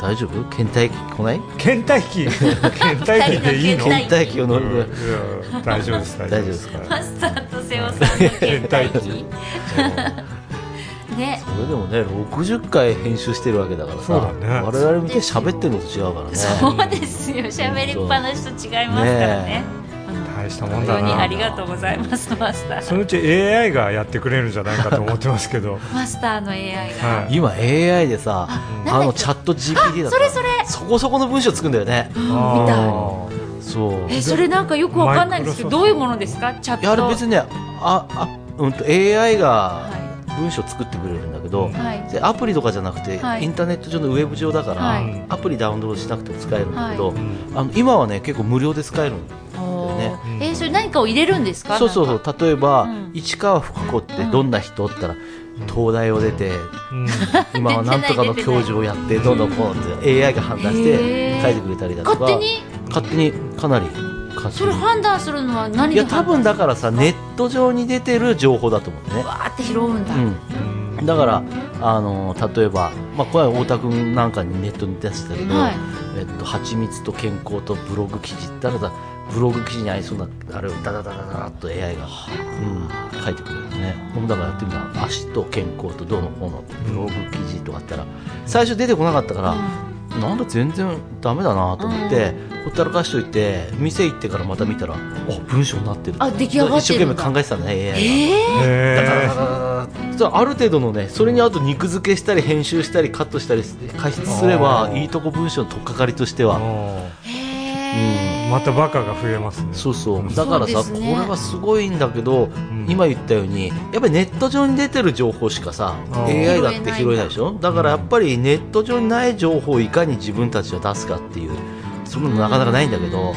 大丈夫？倦怠期来ない？倦怠期？倦怠期でいいの？倦怠期を乗る、大丈夫です大丈夫ですか？マスターと瀬尾さんの倦怠期 ね。それでもね60回編集してるわけだからさ、ね、我々見て喋ってるのと違うからね。そうですよ。喋りっぱなしと違いますからね。大したもんだな。ありがとうございますマスター。そのうち AI がやってくれるんじゃないかと思ってますけど。マスターの AI が、はい、今 AI でさあのチャット GPT だそれそれ。そこそこの文章作るんだよね。見たそう。えそれなんかよくわかんないんですけどどういうものですか？チャット。いや別にねああうんと AI が、はい文章作ってくれるんだけど、でアプリとかじゃなくて、インターネット上のウェブ上だから、アプリダウンロードしなくても使えるんだけど、あの今はね結構無料で使えるんだよね。えー、それ何かを入れるんですか？そうそうそう。例えば、市川福子ってどんな人って言ったら、東大を出て、今はなんとかの教授をやってどんどんこうって AI が判断して書いてくれたりだとか勝手に？勝手にかなりそれ判断するのは何いや多分だからさネット上に出てる情報だと思うね。わーって拾うんだ、うん、だからあの例えば、まあ、これは太田君なんかにネットに出してたけど、はい、えっと、蜂蜜と健康とブログ記事ったらだブログ記事に合いそうなあれをダダダダダっと AI が、うん、書いてくれるね。だからやってみたら足と健康とどうのこうのブログ記事とかあったら最初出てこなかったから、うん、なんだ全然ダメだなと思って、ほったらかしといて店行ってからまた見たらあ文章になってるあ出来上がってる一生懸命考えてたね AI が、えー、だからある程度のねそれにあと肉付けしたり編集したりカットしたり加筆すればいいとこ文章の取っかかりとしては。うん、またバカが増えますね。そうそう。だからさ、ね、これはすごいんだけど、うん、今言ったようにやっぱりネット上に出てる情報しかさ AI だって拾えないでしょ？だからやっぱりネット上にない情報をいかに自分たちは出すかっていうそれもなかなかないんだけど、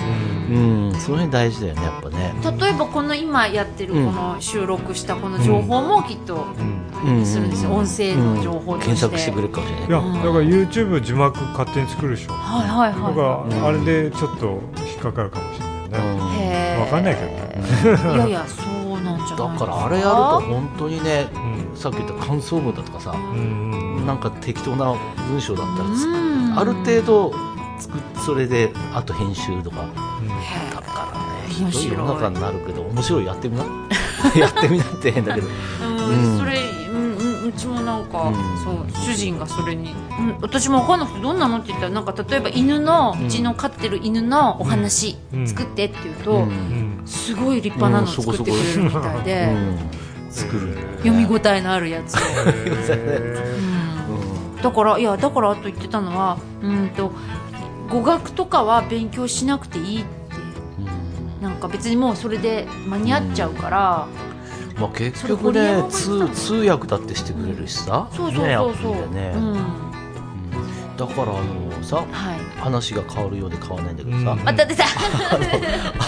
うん、その辺大事だよねやっぱね。例えばこの今やってるこの収録したこの情報もきっとするんですよ、音声の情報と検索してくれるかもしれない。いやだから YouTube 字幕勝手に作るでしょはいはいはい。だからあれでちょっと引っかかるかもしれないね。わかんないけどね。いやいやそうなんじゃないだからあれやると本当にね、さっき言った感想文だとかさ、なんか適当な文章だったらある程度作それであと編集とか、だからね。ひどい。世の中になるけど面白いやってみな。やってみなって変だけど、うん、それううちもなんか、うん、そう主人がそれに、うん、私も分かんなくてどんなのって言ったらなんか例えば犬の、うちの飼ってる犬のお話、作ってって言うと、すごい立派なの作ってくれるみたいで、作る。読み応えのあるやつを。だからいやだからと言ってたのはうんと語学とかは勉強しなくていいって、う。ん、なんか別にもうそれで間に合っちゃうから、うん、まあ、結局ね通通訳だってしてくれるしさ、うん、そうそうそう。そう、ね、だからあのさ、はい、話が変わるようで変わらないんだけどさ、また出た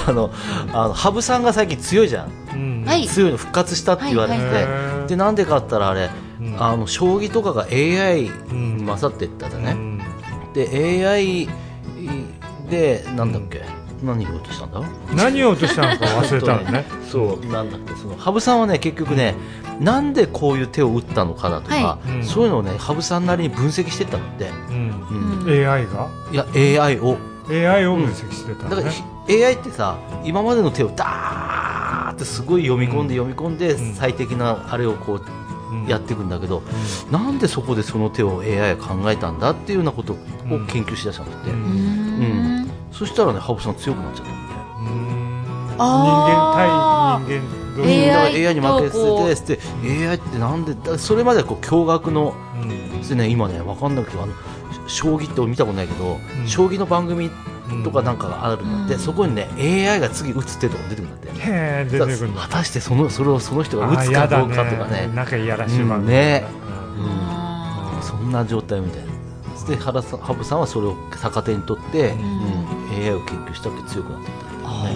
あのあの羽生さんが最近強いじゃん、はい、強いの復活したって言われて。て、はいはい、でなんでかったらあれ、あの将棋とかが AI 勝っていったんだね、で AI でなんだっけ、うん、何を落としたんだ？何を落としたのか忘れたのね。そう。なんだっけ？その羽生さんはね結局ね、うん、なんでこういう手を打ったのかだとか、はい、そういうのをね羽生さんなりに分析してたのって、うん。うん、AI が？いや AI を。AI を分析してた、ね、だから AI ってさ今までの手をダーってすごい読み込んで読み込んで最適なあれをこうやっていくんだけど、うん、なんでそこでその手を AI が考えたんだっていうようなことを研究しだしたんだって、うん、うん、そしたらね羽生さん強くなっちゃったんで、人間対人間 AI, AI に負けてて AI ってなんでそれまではこう驚愕の、うん、ね、今ね分かんなくてあの将棋って見たことないけど、うん、将棋の番組とかなんかがあるんだって、うん、そこにね AI が次打つ手とか出てくるんだって。へ出てくる果たしてそのそれをその人が打つかどうかとかね。なんかいやらしい番組、ね、うん、そんな状態みたいな。で羽生さんはそれを逆手に取って、うん AI を研究したけ強くなっていったんだよね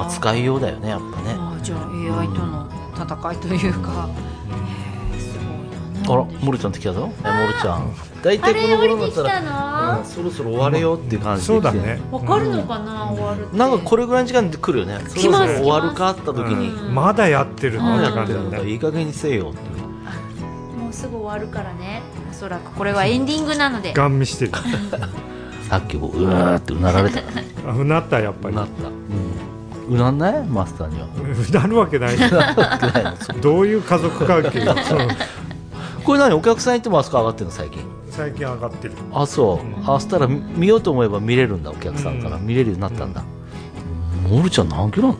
まあ、使いようだよねやっぱねじゃあ AI との戦いというか、あら、モルちゃんって来たぞ。え、モルちゃん。大体この頃になったら、うん、そろそろ終われよっていう感じで、そうだね。わかるのかな、終わるなんかこれぐらいの時間で来るよね。来ます。終わるかあった時に、まだやってるの？って感じだね。いい加減にせよって。もうすぐ終わるからね。おそらくこれはエンディングなので。ガン見してる。さっきもうわーってうなられた。うなったやっぱり。うなった。うなんない？マスターには。うなるわけない。どういう家族関係？これ何？お客さん行ってもあそこ上がってるの？最近。最近上がってる。あそう、うん、あしたら見ようと思えば見れるんだお客さんから。見れるようになったんだ、うん、モルちゃん何キロなの？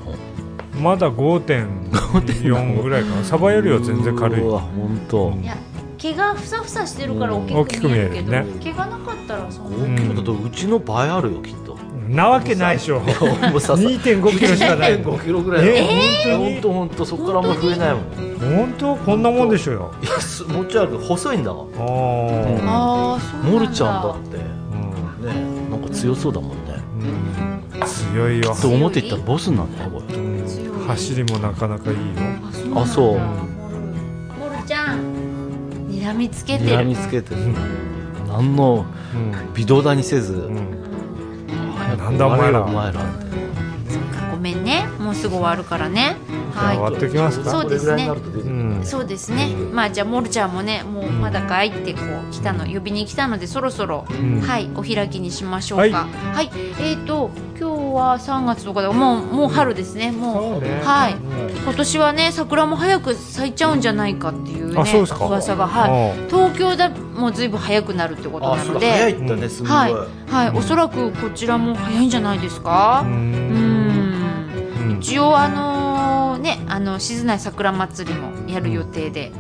まだ5.4ぐらいかな。サバよりは全然軽い。わ本当いや毛がふさふさしてるから大きく見えるけど、ね、毛がなかったらそんな。5キロだとうちの倍あるよきっとな。わけないでしょ。2.5キロしかない。2.5キロぐらいえー、本当本当そこからも増えないもん本当？こんなもんでしょよ。いやもちろん細いんだ。わあ、あモルちゃんだって、うん、ねなんか強そうだもんね、うん、強いよ。と思っていったらボスなんだよこれ、走りもなかなかいいよ。あそう睨みつけてる。睨みつけてる。何の微動だにせず、うん。なんだお前ら。お前らごめんね。もうすぐ終わるからねはい。終わってきますか？そうですね、うん、そうですね、まあじゃあモルちゃんもねもうまだかいってこう来たの呼びに来たのでそろそろ、はいお開きにしましょうか。はい、えっ、と今日は3月とかでもうもう春ですね。もうはい。今年はね桜も早く咲いちゃうんじゃないかっていうね噂が。はい。東京だもうずいぶん早くなるってことなので早いんだねすごい。はい、はい、おそらくこちらも早いんじゃないですか？うん。一応あのねあの静内桜祭りもやる予定で、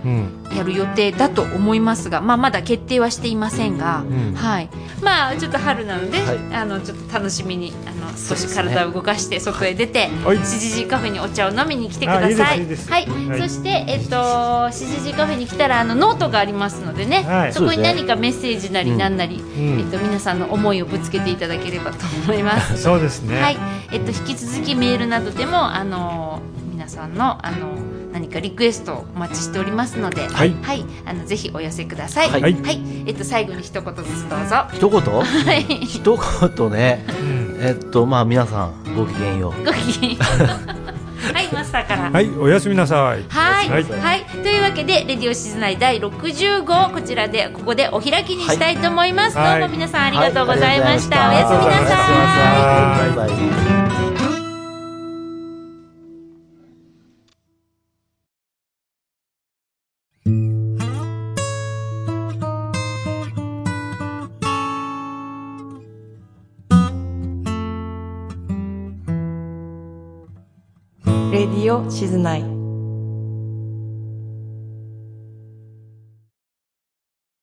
やる予定だと思いますが、まあ、まだ決定はしていませんが、はい。まあちょっと春なので、あのちょっと楽しみにあの少し体を動かして外へ出て、はい、CGG カフェにお茶を飲みに来てください。はい、はい、そしてえっと CGG カフェに来たらあのノートがありますのでね、はい、そこに何かメッセージなり何なり、うん、えっと皆さんの思いをぶつけていただければと思います。そうですね。はい、えっと引き続きメールなどでもあの皆さんのあの何かリクエストをお待ちしておりますので、はい、はい、あのぜひお寄せください。はい、はい、えっと最後に一言ずつどうぞ。一言？はい。一言ね。えっとまあ皆さんごきげんよう。ごきげんよう。はい、マスターから。はい、おやすみなさい。はい、はい、はい、というわけで、レディオ静内第六十号、こちらで、ここでお開きにしたいと思います。はい、どうも皆さんありがとうございました。はい、おやすみなさい。バイバイ。レディオ静内。